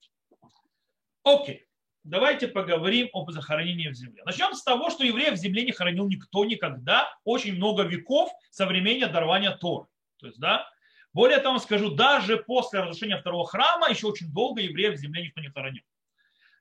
Окей. Давайте поговорим об захоронении в земле. Начнем с того, что евреев в земле не хоронил никто никогда, очень много веков со времени дарования Торы. То есть, да, более того, скажу, даже после разрушения второго храма еще очень долго евреев в земле никто не хоронил.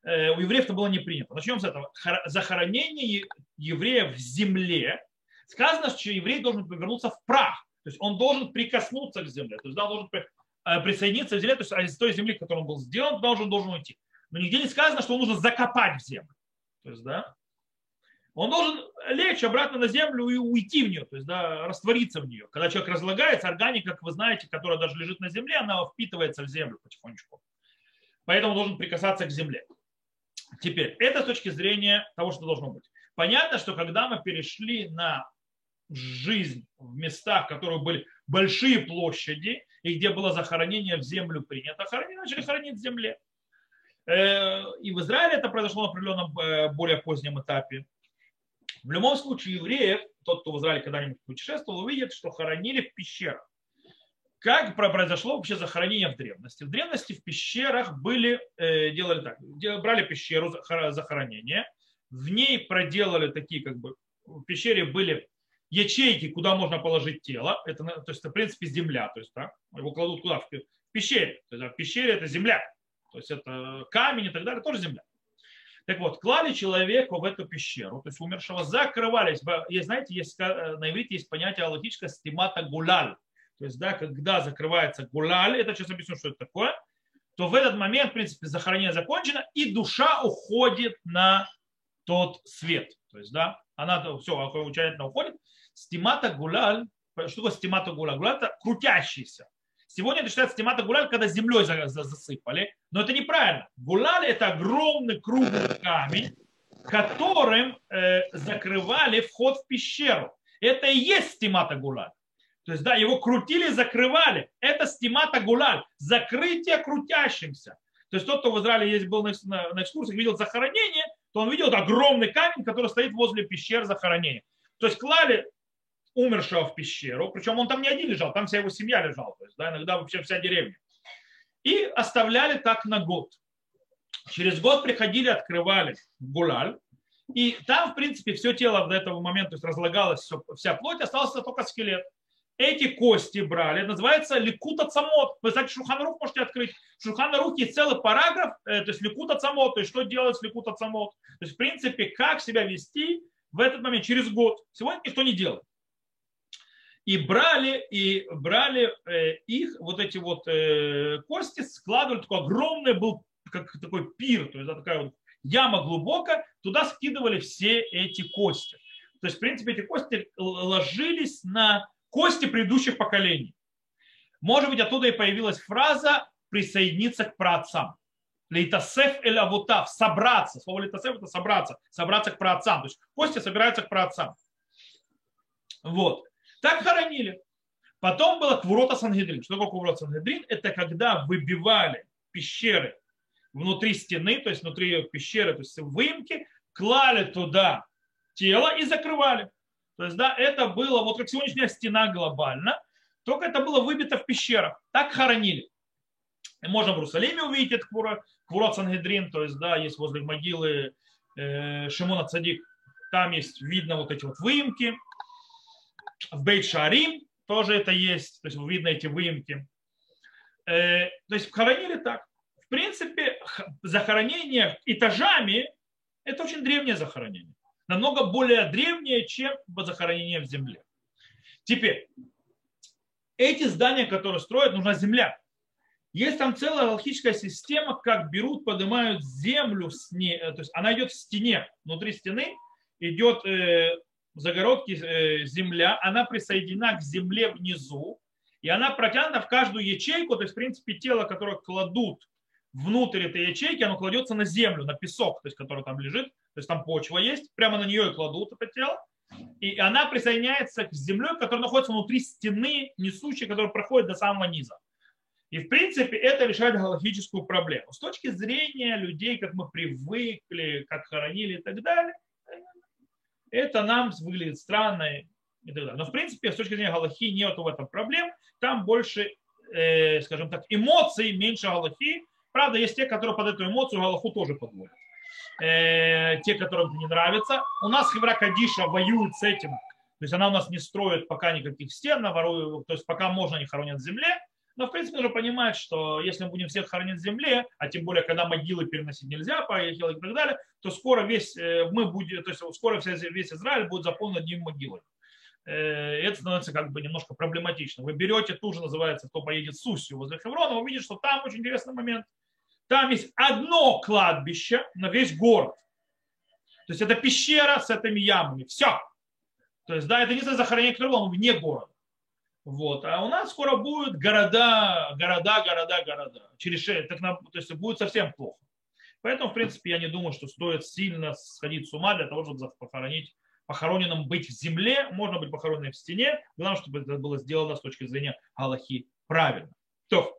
Э, у евреев это было не принято. Начнем с этого. Захоронение евреев в земле. Сказано, что еврей должен повернуться в прах. То есть он должен прикоснуться к земле. То есть он должен э, присоединиться к земле. То есть а из той земли, которой он был сделан, туда должен уйти. Но нигде не сказано, что он нужно закопать в землю. То есть, да, он должен лечь обратно на землю и уйти в нее, то есть да, раствориться в нее. Когда человек разлагается, органика, как вы знаете, которая даже лежит на земле, она впитывается в землю потихонечку. Поэтому должен прикасаться к земле. Теперь, это с точки зрения того, что должно быть. Понятно, что когда мы перешли на жизнь в местах, в которых были большие площади, и где было захоронение в землю принято, хоронить, начали хоронить в земле. Э, и в Израиле это произошло на определенном э, более позднем этапе. В любом случае, евреев, тот, кто в Израиле когда-нибудь путешествовал, увидит, что хоронили в пещерах. Как произошло вообще захоронение в древности? В древности в пещерах были, э, делали так, брали пещеру захоронения, в ней проделали такие, как бы, в пещере были ячейки, куда можно положить тело. Это, то есть, это, в принципе, земля. То есть, да, его кладут куда? В пещере. То есть, да, в пещере это земля. То есть, это камень и так далее, тоже земля. Так вот, клали человека в эту пещеру, то есть умершего, закрывались. Есть, знаете, есть, э, на иврите есть понятие аллахическое стимата гулаль. То есть, да, когда закрывается гулаль, это сейчас объясню, что это такое, то в этот момент, в принципе, захоронение закончено, и душа уходит на тот свет. То есть, да, она все, окончательно уходит. Стимата гулаль, что такое стимата гулаль? Гулаль это крутящийся. Сегодня это считается стимата гулаль, когда землей засыпали, но это неправильно. Гулаль это огромный круглый камень, которым э, закрывали вход в пещеру. Это и есть стимата гулаль. То есть, да, его крутили, закрывали. Это стимата гулаль, закрытие крутящимся. То есть тот, кто в Израиле есть, был на, на, на экскурсиях, видел захоронение, то он видел огромный камень, который стоит возле пещер захоронения. То есть клали умершего в пещеру, причем он там не один лежал, там вся его семья лежала, то есть, да, иногда вообще вся деревня. И оставляли так на год. Через год приходили, открывали гулаль, и там, в принципе, все тело до этого момента, то есть разлагалось, все, вся плоть, остался только скелет. Эти кости брали, называется ликута цамот. Вы знаете, Шурханарух можете открыть. В Шурханарух есть целый параграф, э, то есть ликута цамот, то есть что делать с ликута цамот. То есть, в принципе, как себя вести в этот момент, через год. Сегодня никто не делает и брали, и брали э, их, вот эти вот э, кости, складывали, такой огромный был, как такой пир, то есть такая вот яма глубокая, туда скидывали все эти кости. То есть, в принципе, эти кости ложились на кости предыдущих поколений. Может быть, оттуда и появилась фраза «присоединиться к праотцам». Лейтасеф эль авутав, собраться. Слово лейтасеф это собраться, собраться к праотцам. То есть кости собираются к праотцам. Вот. Так хоронили. Потом было Квурота Сангедрин. Что такое Квурота Сангедрин? Это когда выбивали пещеры внутри стены, то есть внутри пещеры, то есть выемки, клали туда тело и закрывали. То есть, да, это было, вот как сегодняшняя стена глобально, только это было выбито в пещерах. Так хоронили. И можно в Иерусалиме увидеть этот Квурот Сангедрин, то есть, да, есть возле могилы э, Шимона Цадик, там есть видно вот эти вот выемки в Бейт-Шарим тоже это есть, то есть видно эти выемки. Э, то есть хоронили так. В принципе, захоронение этажами – это очень древнее захоронение. Намного более древнее, чем захоронение в земле. Теперь, эти здания, которые строят, нужна земля. Есть там целая логическая система, как берут, поднимают землю, с ней, э, то есть она идет в стене, внутри стены идет э, загородки э, земля, она присоединена к земле внизу, и она протянута в каждую ячейку, то есть, в принципе, тело, которое кладут внутрь этой ячейки, оно кладется на землю, на песок, то есть, который там лежит, то есть там почва есть, прямо на нее и кладут это тело, и она присоединяется к земле, которая находится внутри стены несущей, которая проходит до самого низа. И, в принципе, это решает галактическую проблему. С точки зрения людей, как мы привыкли, как хоронили и так далее, это нам выглядит странно и так далее. Но в принципе, с точки зрения Галахи нет в этом проблем. Там больше, э, скажем так, эмоций, меньше Галахи. Правда, есть те, которые под эту эмоцию Галаху тоже подводят. Э, те, которым это не нравится. У нас Хевра Кадиша воюет с этим. То есть она у нас не строит пока никаких стен, то есть пока можно не хоронят в земле. Но, в принципе, нужно понимать, что если мы будем всех хоронить в земле, а тем более, когда могилы переносить нельзя, поехали и так далее, то скоро весь, э, мы будем, то есть скоро весь Израиль будет заполнен одним могилой. Э, это становится как бы немножко проблематично. Вы берете ту же, называется, кто поедет в Сусью возле Хеврона, увидите, что там очень интересный момент. Там есть одно кладбище на весь город. То есть это пещера с этими ямами. Все. То есть, да, это не захоронение Хеврона, вне города. Вот. А у нас скоро будут города, города, города, города. Через шесть. Так, то есть будет совсем плохо. Поэтому, в принципе, я не думаю, что стоит сильно сходить с ума для того, чтобы похоронить похороненным быть в земле, можно быть похороненным в стене. Главное, чтобы это было сделано с точки зрения Галахи правильно. То,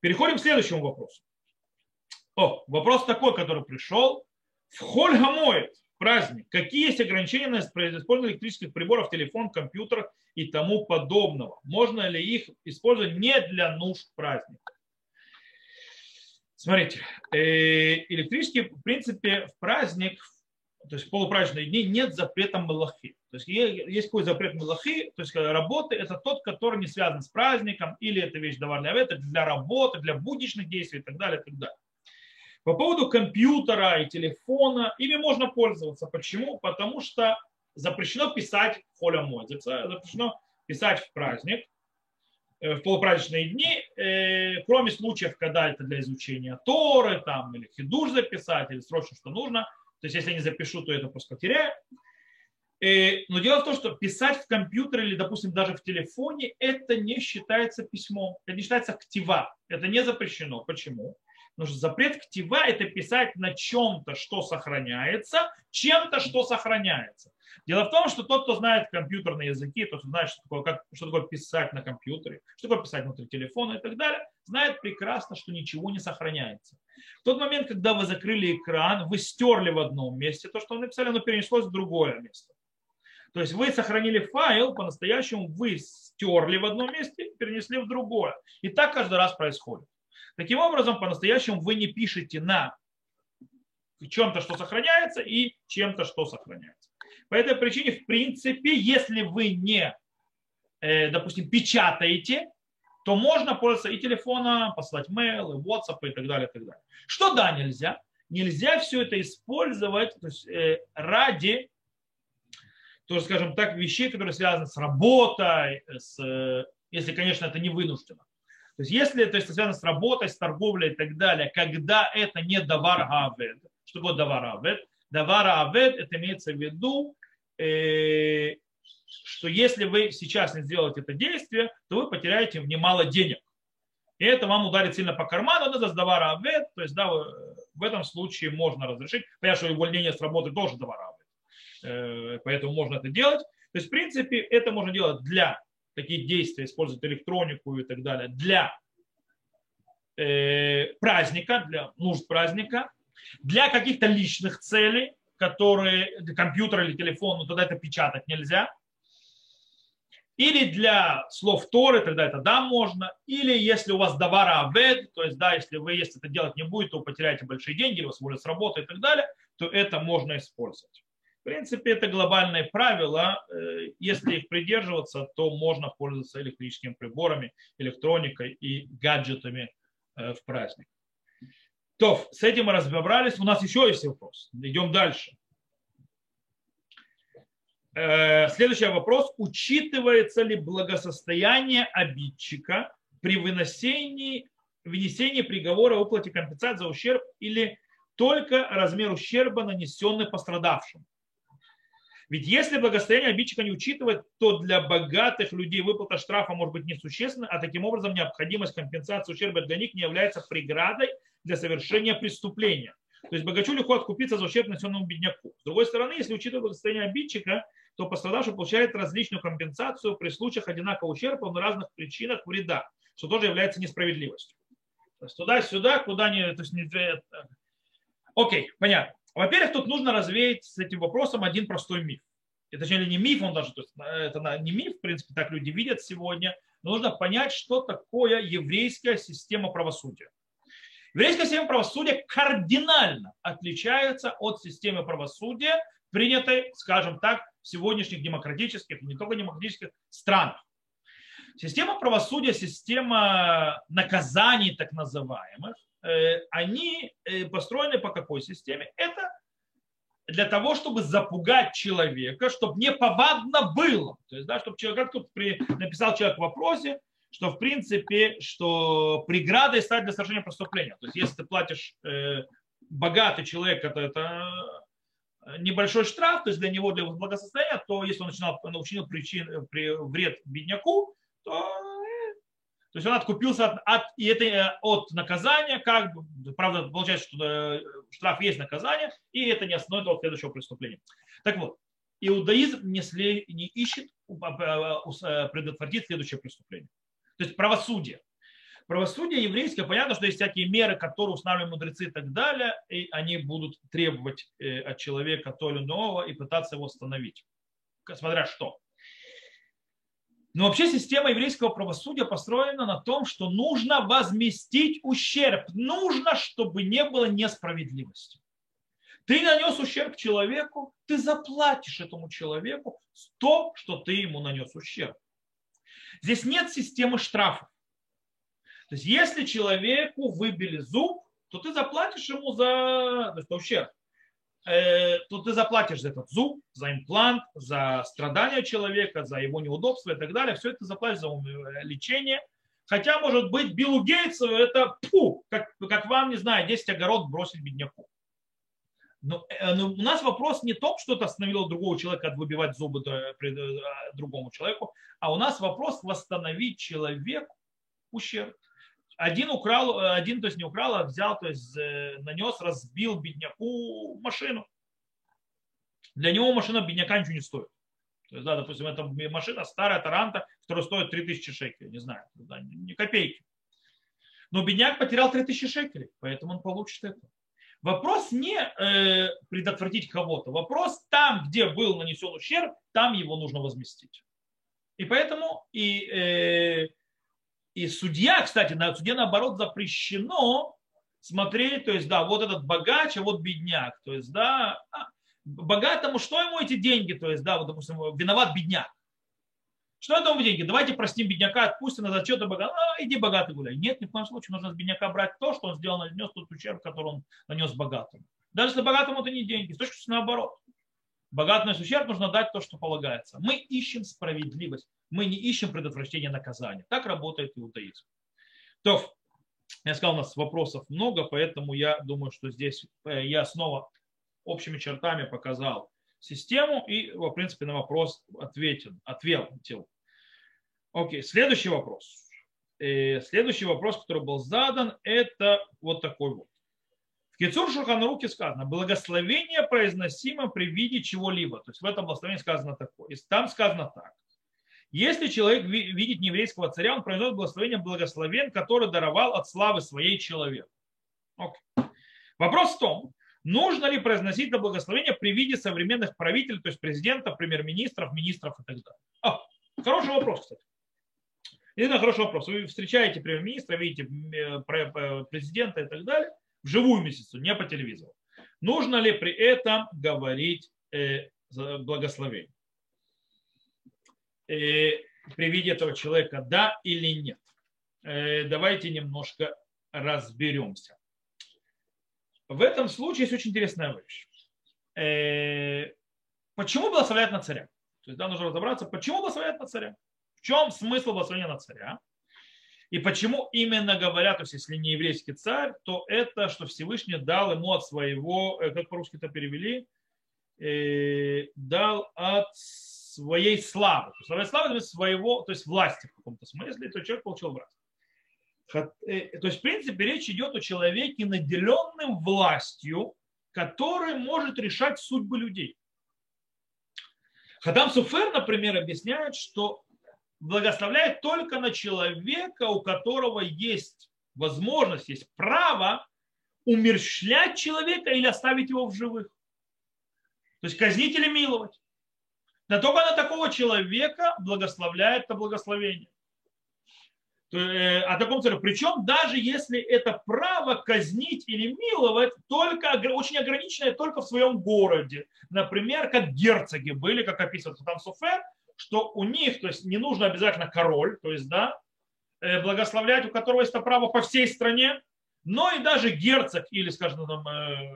переходим к следующему вопросу. О, вопрос такой, который пришел. В Хольгамоид праздник. Какие есть ограничения на использование электрических приборов, телефон, компьютер и тому подобного? Можно ли их использовать не для нужд праздника? Смотрите, э, электрический, в принципе, в праздник то есть в полупраздничные дни нет запрета малахи. То есть есть какой запрет малахи, то есть работы, это тот, который не связан с праздником, или это вещь даварная, это для работы, для будничных действий и так далее, и так далее. По поводу компьютера и телефона, ими можно пользоваться. Почему? Потому что запрещено писать холя модица, запрещено писать в праздник, э, в полупраздничные дни, э, кроме случаев, когда это для изучения Торы, там, или хидуш записать, или срочно что нужно. То есть, если я не запишу, то это просто потеряю. Э, но дело в том, что писать в компьютере или, допустим, даже в телефоне, это не считается письмом, это не считается актива, это не запрещено. Почему? Потому что запрет ктива – это писать на чем-то, что сохраняется, чем-то, что сохраняется. Дело в том, что тот, кто знает компьютерные языки, тот, кто знает, что такое, как, что такое писать на компьютере, что такое писать внутри телефона и так далее, знает прекрасно, что ничего не сохраняется. В тот момент, когда вы закрыли экран, вы стерли в одном месте то, что вы написали, оно перенеслось в другое место. То есть вы сохранили файл, по-настоящему вы стерли в одном месте, перенесли в другое. И так каждый раз происходит. Таким образом, по-настоящему вы не пишете на чем-то, что сохраняется, и чем-то, что сохраняется. По этой причине, в принципе, если вы не, э, допустим, печатаете, то можно пользоваться и телефоном, послать mail, и WhatsApp и так далее, и так далее. Что да, нельзя? Нельзя все это использовать то есть, э, ради, тоже, скажем так, вещей, которые связаны с работой, с, э, если, конечно, это не вынуждено. То есть если это связано с работой, с торговлей и так далее, когда это не давар авед, что такое давар авед? Давар авед, это имеется в виду, э, что если вы сейчас не сделаете это действие, то вы потеряете немало денег. И это вам ударит сильно по карману, это давар авед, то есть да, в этом случае можно разрешить. Понятно, что увольнение с работы тоже давар авед, э, поэтому можно это делать. То есть, в принципе, это можно делать для такие действия, используют электронику и так далее, для э, праздника, для нужд праздника, для каких-то личных целей, которые компьютер или телефон, ну тогда это печатать нельзя. Или для слов Торы, тогда это да, можно. Или если у вас давара авед, то есть да, если вы если это делать не будете, то вы потеряете большие деньги, вас уволят с работы и так далее, то это можно использовать. Принципе, это глобальные правила. Э, если их придерживаться, то можно пользоваться электрическими приборами, электроникой и гаджетами э, в праздник. То, с этим мы разобрались. У нас еще есть вопрос. Идем дальше. Э, следующий вопрос. Учитывается ли благосостояние обидчика при выносении, вынесении приговора о уплате компенсации за ущерб или только размер ущерба, нанесенный пострадавшим? Ведь если благосостояние обидчика не учитывать, то для богатых людей выплата штрафа может быть несущественна, а таким образом необходимость компенсации ущерба для них не является преградой для совершения преступления. То есть богачу легко откупиться за ущерб нанесенному бедняку. С другой стороны, если учитывать благосостояние обидчика, то пострадавший получает различную компенсацию при случаях одинакового ущерба на разных причинах вреда, что тоже является несправедливостью. То есть туда-сюда, куда не... То есть не... Окей, понятно. Во-первых, тут нужно развеять с этим вопросом один простой миф. Это, точнее, не миф, он даже, то есть, это не миф, в принципе, так люди видят сегодня, но нужно понять, что такое еврейская система правосудия. Еврейская система правосудия кардинально отличается от системы правосудия, принятой, скажем так, в сегодняшних демократических, не только демократических странах. Система правосудия, система наказаний так называемых, Э, они э, построены по какой системе? Это для того, чтобы запугать человека, чтобы не повадно было. То есть, да, чтобы человек, как тут при, написал человек в вопросе, что в принципе, что преградой стать для совершения преступления. То есть, если ты платишь э, богатый человек, это, это небольшой штраф, то есть для него, для благосостояния, то если он начинал, он учинил причин, при, вред бедняку, то то есть он откупился от, от, и это, э, от наказания, как бы, правда, получается, что э, штраф есть наказание, и это не основное для следующего преступления. Так вот, иудаизм не, сли, не ищет э, предотвратить следующее преступление. То есть правосудие. Правосудие еврейское, понятно, что есть всякие меры, которые устанавливают мудрецы и так далее, и они будут требовать от человека то или иного и пытаться его остановить. Смотря что. Но вообще система еврейского правосудия построена на том, что нужно возместить ущерб. Нужно, чтобы не было несправедливости. Ты нанес ущерб человеку, ты заплатишь этому человеку то, что ты ему нанес ущерб. Здесь нет системы штрафов. То есть если человеку выбили зуб, то ты заплатишь ему за есть, ущерб. Э, то ты заплатишь за этот зуб, за имплант, за страдания человека, за его неудобства и так далее. Все это заплатишь за лечение. Хотя, может быть, Биллу Гейтсу это, пу, как, как вам, не знаю, 10 огород бросить бедняку. Но, э, но у нас вопрос не том, что это остановило другого человека от выбивать зубы э, другому человеку, а у нас вопрос восстановить человеку ущерб. Один украл, э, один, то есть не украл, а взял, то есть нанес, разбил бедняку машину. Для него машина бедняка ничего не стоит. То есть, да, допустим, это машина старая Таранта, которая стоит 3000 шекелей, не знаю, да, ни копейки. Но бедняк потерял 3000 шекелей, поэтому он получит это. Вопрос не э, предотвратить кого-то. Вопрос там, где был нанесен ущерб, там его нужно возместить. И поэтому и, э, и судья, кстати, на суде наоборот запрещено смотреть, то есть, да, вот этот богач, а вот бедняк. То есть, да, а, богатому, что ему эти деньги, то есть, да, вот, допустим, виноват бедняк. Что это ему деньги? Давайте простим бедняка, отпустим на зачет богатого. А, иди богатый гуляй. Нет, ни в коем случае нужно с бедняка брать то, что он сделал, нанес тот ущерб, который он нанес богатому. Даже если богатому это не деньги, с точки зрения наоборот. Богатому ущерб нужно дать то, что полагается. Мы ищем справедливость. Мы не ищем предотвращение наказания. Так работает иудаизм. То, я сказал, у нас вопросов много, поэтому я думаю, что здесь э, я снова общими чертами показал систему и, в принципе, на вопрос ответил. ответил. Окей, следующий вопрос. И следующий вопрос, который был задан, это вот такой вот. Кицур Шурханаруке сказано, благословение произносимо при виде чего-либо. То есть в этом благословении сказано такое. И там сказано так. Если человек видит нееврейского царя, он произносит благословение благословен, который даровал от славы своей человеку. Okay. Вопрос в том, Нужно ли произносить это благословение при виде современных правителей, то есть президентов, премьер-министров, министров и так далее? А, хороший вопрос, кстати. Это хороший вопрос. Вы встречаете премьер-министра, видите э, э, президента и так далее, живую месяцу, не по телевизору. Нужно ли при этом говорить э, благословение? Э, при виде этого человека, да или нет? Э, давайте немножко разберемся. В этом случае есть очень интересная вещь. Э, почему благословляют на царя? То есть да, нужно разобраться, почему благословляют на царя. В чем смысл благословения на царя? И почему именно говорят, то есть если не еврейский царь, то это, что Всевышний дал ему от своего, э, как по-русски это перевели, э, дал от своей славы. Своей славы, то есть своего, то есть власти в каком-то смысле, то человек получил власть. Э, то есть, в принципе, речь идет о человеке, наделенным властью, который может решать судьбы людей. Хадам Суфер, например, объясняет, что благословляет только на человека, у которого есть возможность, есть право умерщвлять человека или оставить его в живых. То есть казнить или миловать. Да только на такого человека благословляет это благословение. Э, о таком царю. Причем даже если это право казнить или миловать, только очень ограниченное только в своем городе. Например, как герцоги были, как описывает там Суфер, что у них, то есть не нужно обязательно король, то есть, да, э, благословлять, у которого есть это право по всей стране, но и даже герцог или, скажем, там, э,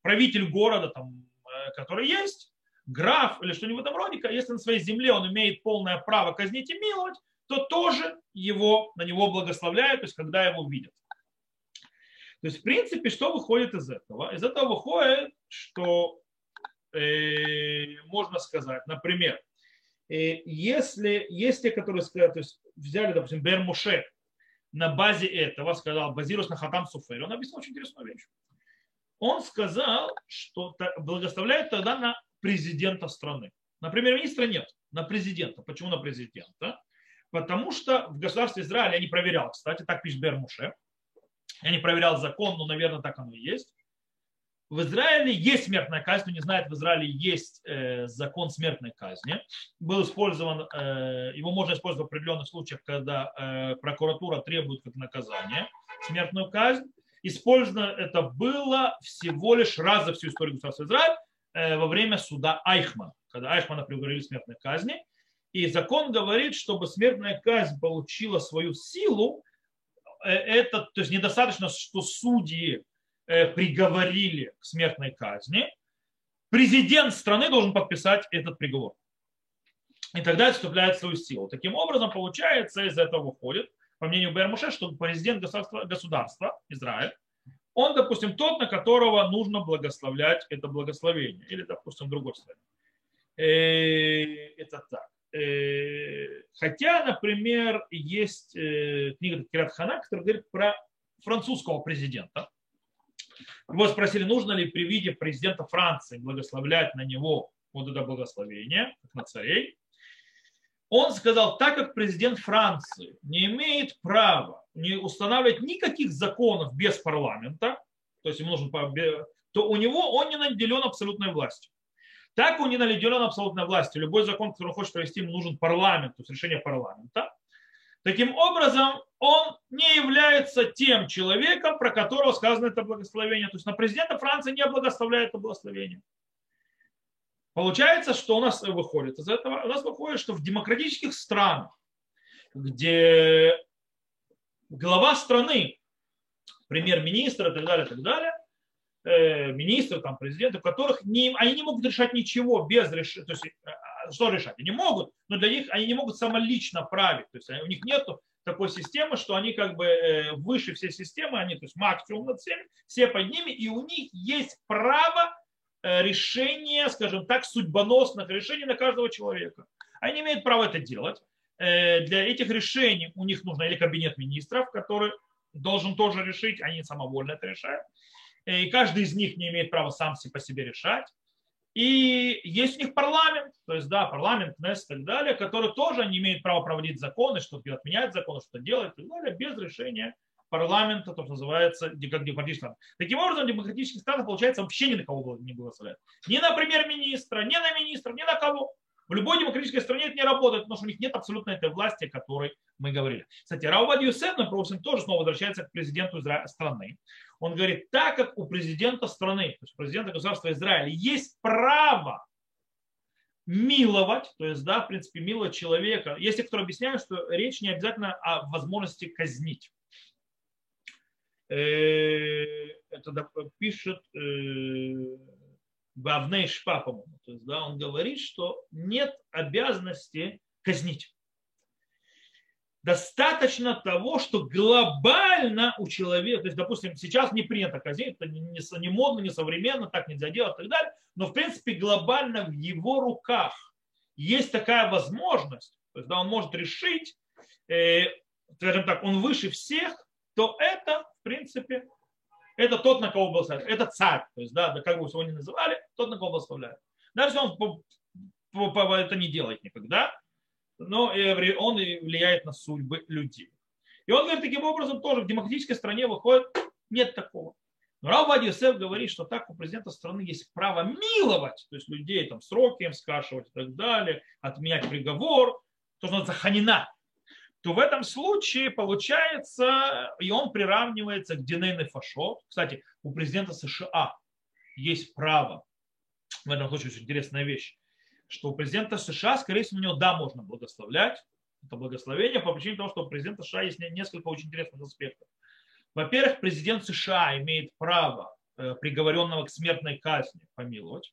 правитель города, там, который есть, граф или что-нибудь в этом роде, если на своей земле он имеет полное право казнить и миловать, то тоже его, на него благословляют, то есть когда его видят. То есть, в принципе, что выходит из этого? Из этого выходит, что э, можно сказать, например, э, если есть те, которые сказали, то есть взяли, допустим, Бермуше, на базе этого сказал базируясь на Хатам Суфер, он объяснил очень интересную вещь. Он сказал, что благословляют тогда на президента страны. На премьер-министра нет, на президента. Почему на президента? Потому что в государстве Израиля я не проверял, кстати, так пишет Бермуше. Я не проверял закон, но, наверное, так оно и есть. В Израиле есть смертная казнь, кто не знает, в Израиле есть э, закон смертной казни. Был использован, э, его можно использовать в определенных случаях, когда э, прокуратура требует как наказание смертную казнь. использовано это было всего лишь раз за всю историю государства Израиль э, во время суда Айхмана, когда Айхмана приговорили смертной казни. И закон говорит, чтобы смертная казнь получила свою силу, э, это, то есть недостаточно, что судьи приговорили к смертной казни, президент страны должен подписать этот приговор. И тогда вступляет в свою силу. Таким образом, получается, из этого выходит, по мнению Бермуше, что президент государства, государства Израиль, он, допустим, тот, на которого нужно благословлять это благословение. Или, допустим, другой стране. Э, это так. Э, хотя, например, есть э, книга Кират Хана, которая говорит про французского президента. Его спросили, нужно ли при виде президента Франции благословлять на него вот это благословение, как на царей. Он сказал, так как президент Франции не имеет права не устанавливать никаких законов без парламента, то есть ему нужен, то у него он не наделен абсолютной властью. Так он не наделен абсолютной властью. Любой закон, который он хочет провести, ему нужен парламент, то есть решение парламента. Таким образом, он не является тем человеком, про которого сказано это благословение. То есть на президента Франции не благословляет это благословение. Получается, что у нас выходит из этого? У нас выходит, что в демократических странах, где глава страны, премьер-министр и так далее, и так далее, э, министры, там, президенты, у которых не, они не могут решать ничего без решения, то есть что решать? Они могут, но для них они не могут самолично править, то есть у них нет такой системы, что они как бы э, выше всей системы, они то есть максимум над всеми, все под ними, и у них есть право Э, решения, скажем так, судьбоносных решений на каждого человека. Они имеют право это делать. Э, для этих решений у них нужно или кабинет министров, который должен тоже решить, они самовольно это решают. И каждый из них не имеет права сам по себе решать. И есть у них парламент, то есть, да, парламент, КНЕС и так далее, который тоже не имеет права проводить законы, что-то отменять законы, что делать и так далее, без решения парламента, то, что называется, как демократический. Таким образом, демократический стран, получается, вообще ни на кого не благословляет. Ни на премьер-министра, ни на министра, ни на кого. В любой демократической стране это не работает, потому что у них нет абсолютно этой власти, о которой мы говорили. Кстати, Раувад Юсеф, например, тоже снова возвращается к президенту страны. Он говорит, так как у президента страны, то есть президента государства Израиля, есть право миловать, то есть, да, в принципе, миловать человека. Есть те, кто объясняют, что речь не обязательно о возможности казнить. Э, это пишет э, Бавней Шпа, по-моему. То есть, да, он говорит, что нет обязанности казнить. Достаточно того, что глобально у человека, то есть, допустим, сейчас не принято казнить, это не, не, не модно, не современно, так нельзя делать и так далее, но в принципе глобально в его руках есть такая возможность, то есть да, он может решить, э, скажем так, он выше всех, то это принципе, это тот, на кого благословляет. Это царь. То есть, да, как бы его не называли, тот, на кого благословляет. Даже он это не делает никогда, но он влияет на судьбы людей. И он говорит, таким образом тоже в демократической стране выходит, нет такого. Но Рав Йосеф говорит, что так у президента страны есть право миловать, то есть людей там сроки им скашивать и так далее, отменять приговор, то, что называется ханина, то в этом случае получается, и он приравнивается к Динейне Фашо. Кстати, у президента США есть право, в этом случае очень интересная вещь, что у президента США, скорее всего, у него да, можно благословлять, это благословение по причине того, что у президента США есть несколько очень интересных аспектов. Во-первых, президент США имеет право э, приговоренного к смертной казни помиловать.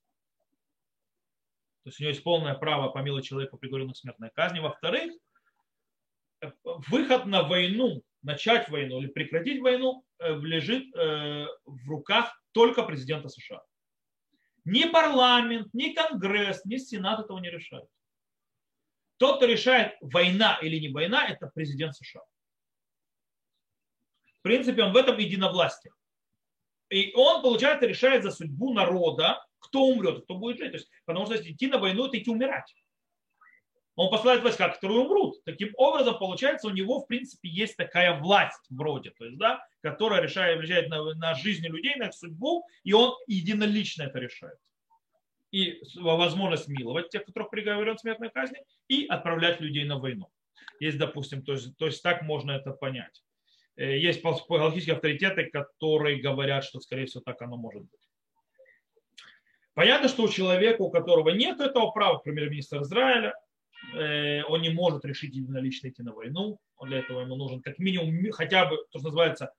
То есть у него есть полное право помиловать человека, приговоренного к смертной казни. Во-вторых, выход на войну, начать войну или прекратить войну э, лежит э, в руках только президента США. Ни парламент, ни конгресс, ни сенат этого не решают. Тот, кто решает, война или не война, это президент США. В принципе, он в этом единовластие. И он, получается, решает за судьбу народа, кто умрет, кто будет жить. То есть, потому что если идти на войну, это идти умирать он посылает войска, которые умрут. Таким образом, получается, у него, в принципе, есть такая власть вроде, то есть, да, которая решает, влияет на, на жизнь людей, на их судьбу, и он единолично это решает. И возможность миловать тех, которых приговорен к смертной казни, и отправлять людей на войну. Есть, допустим, то есть, то есть так можно это понять. Э, есть психологические авторитеты, которые говорят, что, скорее всего, так оно может быть. Понятно, что у человека, у которого нет этого права, премьер-министр Израиля, он не может решить единолично идти на войну. Для этого ему нужен как минимум хотя бы, то, что называется,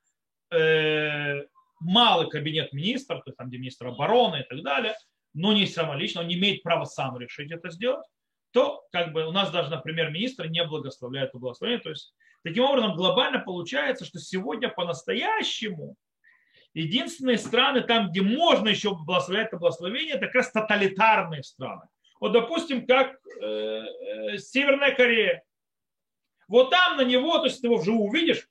э, малый кабинет министров, то есть там, где министр обороны и так далее, но не самолично, он не имеет права сам решить это сделать, то как бы у нас даже, например, министр не благословляет это благословение. То есть таким образом глобально получается, что сегодня по-настоящему единственные страны, там, где можно еще благословлять это благословение, это как раз тоталитарные страны. Вот, допустим, как э, э, Северная Корея. Вот там на него, то есть ты его вживую увидишь,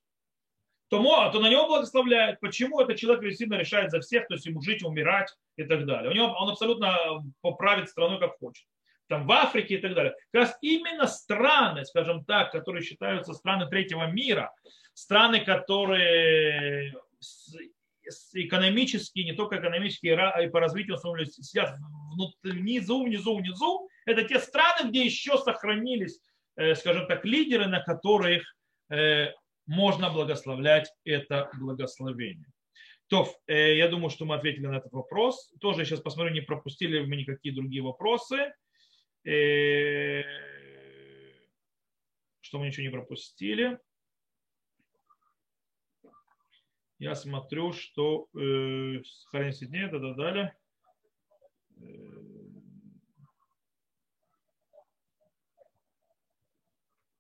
то, то на него благословляют. Почему этот человек действительно решает за всех, то есть ему жить, умирать и так далее. У него он абсолютно поправит страну как хочет. Там в Африке и так далее. Как раз именно страны, скажем так, которые считаются страны третьего мира, страны, которые экономически, не только экономически, а и по развитию сидят внизу, внизу, внизу, это те страны, где еще сохранились, э, скажем так, лидеры, на которых э, можно благословлять это благословение. То, э, я думаю, что мы ответили на этот вопрос. Тоже сейчас посмотрю, не пропустили мы никакие другие вопросы. Что мы ничего не пропустили. Я смотрю, что э, сохранение дней, да, да, далее.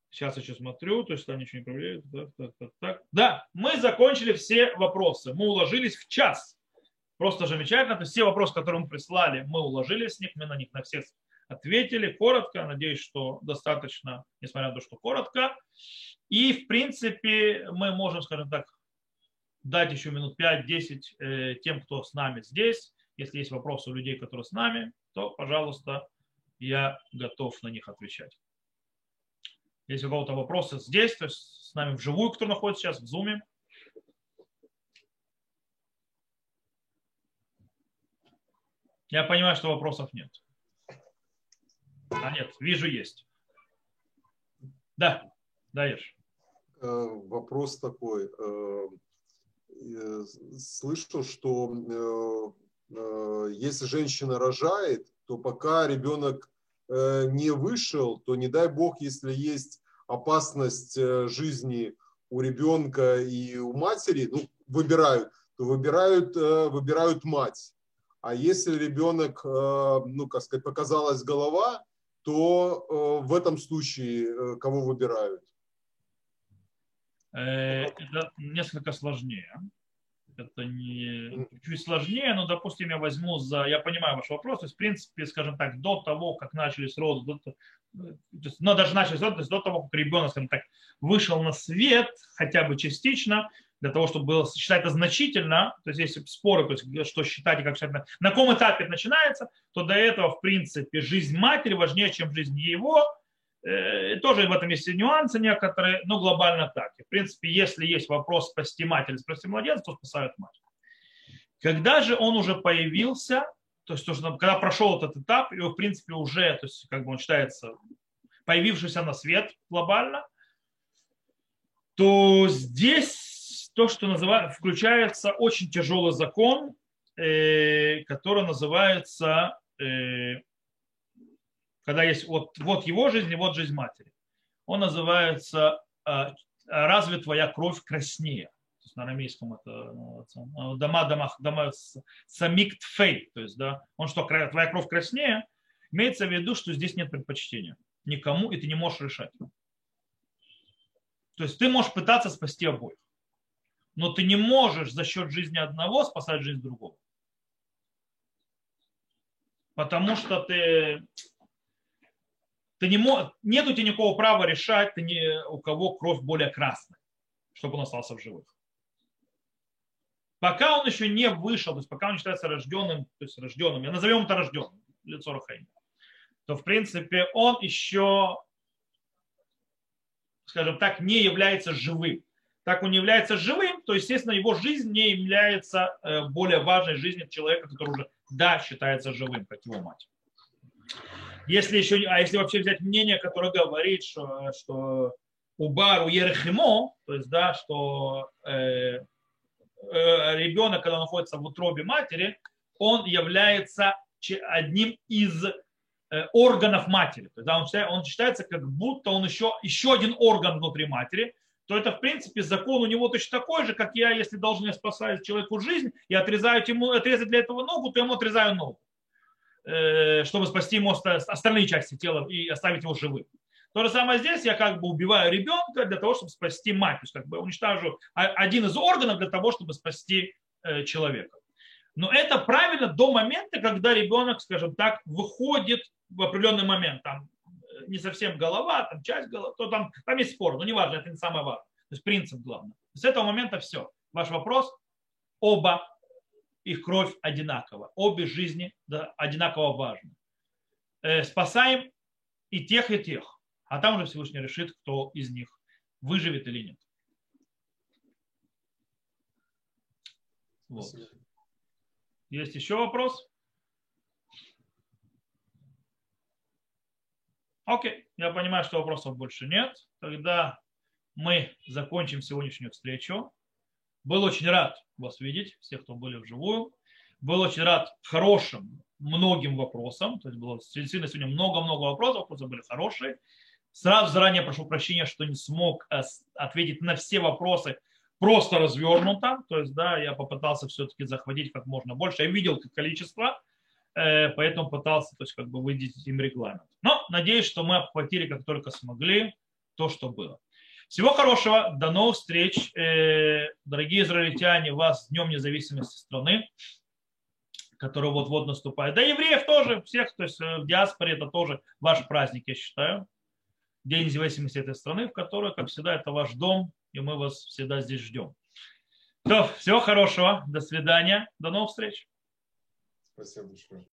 Сейчас еще смотрю, то есть там ничего не проверяют. Так, так, так, так. Да, мы закончили все вопросы. Мы уложились в час. Просто замечательно. То есть все вопросы, которые мы прислали, мы уложились с них, мы на них на всех ответили коротко. Надеюсь, что достаточно, несмотря на то, что коротко. И, в принципе, мы можем, скажем так, дать еще минут 5-10 э, тем, кто с нами здесь. Если есть вопросы у людей, которые с нами, то, пожалуйста, я готов на них отвечать. Если у кого-то вопросы здесь, то есть с нами вживую, кто находится сейчас в Зуме. Я понимаю, что вопросов нет. А нет, вижу, есть. Да, даешь. Э, вопрос такой. Э, э, слышал, что если женщина рожает, то пока ребенок Э, не вышел, то не дай бог, если есть опасность э, жизни у ребенка и у матери, ну, выбирают, то выбирают, э, выбирают мать. А если ребенок, ну, как сказать, показалась голова, то в этом случае кого выбирают? Это несколько сложнее. Это не чуть сложнее, но, допустим, я возьму за, я понимаю ваш вопрос, то есть, в принципе, скажем так, до того, как начались роды, до, то есть, но даже начались роды, то есть до того, как ребенок, скажем так, вышел на свет, хотя бы частично, для того, чтобы было считать это значительно, то есть если споры, то есть что считать и как считать, на каком этапе начинается, то до этого, в принципе, жизнь матери важнее, чем жизнь его, Э, тоже в этом есть нюансы некоторые, но глобально так. И, в принципе, если есть вопрос спасти мать или спасти младенца, то спасают мать. Когда же он уже появился, то есть, то, что, когда прошел этот этап, и, в принципе, уже, то есть, как бы он считается, появившийся на свет глобально, то здесь то, что называют, включается очень тяжелый закон, э, который называется э, когда есть вот, вот его жизнь и вот жизнь матери. Он называется э, «Разве твоя кровь краснее?» то есть На арамейском это ну, дома, дома, дома самикт фей, то есть да, он что, твоя кровь краснее, имеется в виду, что здесь нет предпочтения никому, и ты не можешь решать. То есть ты можешь пытаться спасти обоих, но ты не можешь за счет жизни одного спасать жизнь другого. Потому что ты ты не мог, нет у тебя никакого права решать, ты не, у кого кровь более красная, чтобы он остался в живых. Пока он еще не вышел, то есть пока он считается рожденным, то есть рожденным, я назовем это рожденным, лицо Рахаима, то в принципе он еще, скажем так, не является живым. Так он не является живым, то, естественно, его жизнь не является э, более важной жизнью человека, который уже, да, считается живым, как его мать. Если еще, а если вообще взять мнение, которое говорит, что, что убару ерхимо, то есть, да, что э, э, ребенок, когда находится в утробе матери, он является одним из э, органов матери. То есть, да, он, считается, он считается, как будто он еще, еще один орган внутри матери, то это, в принципе, закон у него точно такой же, как я, если должен я спасать человеку жизнь и отрезаю ему, отрезать для этого ногу, то я ему отрезаю ногу, чтобы спасти ему остальные части тела и оставить его живым. То же самое здесь, я как бы убиваю ребенка для того, чтобы спасти мать. То есть как бы уничтожу один из органов для того, чтобы спасти э, человека. Но это правильно до момента, когда ребенок, скажем так, выходит в определенный момент. Там э, не совсем голова, там часть головы, то там, там есть спор, но неважно, это не самое важное. То есть принцип главный. С этого момента все. Ваш вопрос, оба их кровь одинакова, обе жизни да, одинаково важны. Э, спасаем и тех, и тех. А там уже Всевышний решит, кто из них выживет или нет. Вот. Есть еще вопрос? Окей, я понимаю, что вопросов больше нет. Тогда мы закончим сегодняшнюю встречу. Был очень рад вас видеть, всех, кто были вживую. Был очень рад хорошим многим вопросам. То есть было действительно сегодня много-много вопросов, вопросы были хорошие. Сразу заранее прошу прощения, что не смог э, ответить на все вопросы просто развернуто. То есть, да, я попытался все-таки захватить как можно больше. Я видел количество, э, поэтому пытался, то есть, как бы выделить им регламент. Но надеюсь, что мы охватили как только смогли то, что было. Всего хорошего, до новых встреч. Э, дорогие израильтяне, вас с Днем независимости страны, который вот-вот наступает. Да евреев тоже, всех, то есть в диаспоре это тоже ваш праздник, я считаю. День независимости этой страны, в которой, как всегда, это ваш дом, и мы вас всегда здесь ждем. То, всего хорошего, до свидания, до новых встреч. Спасибо большое.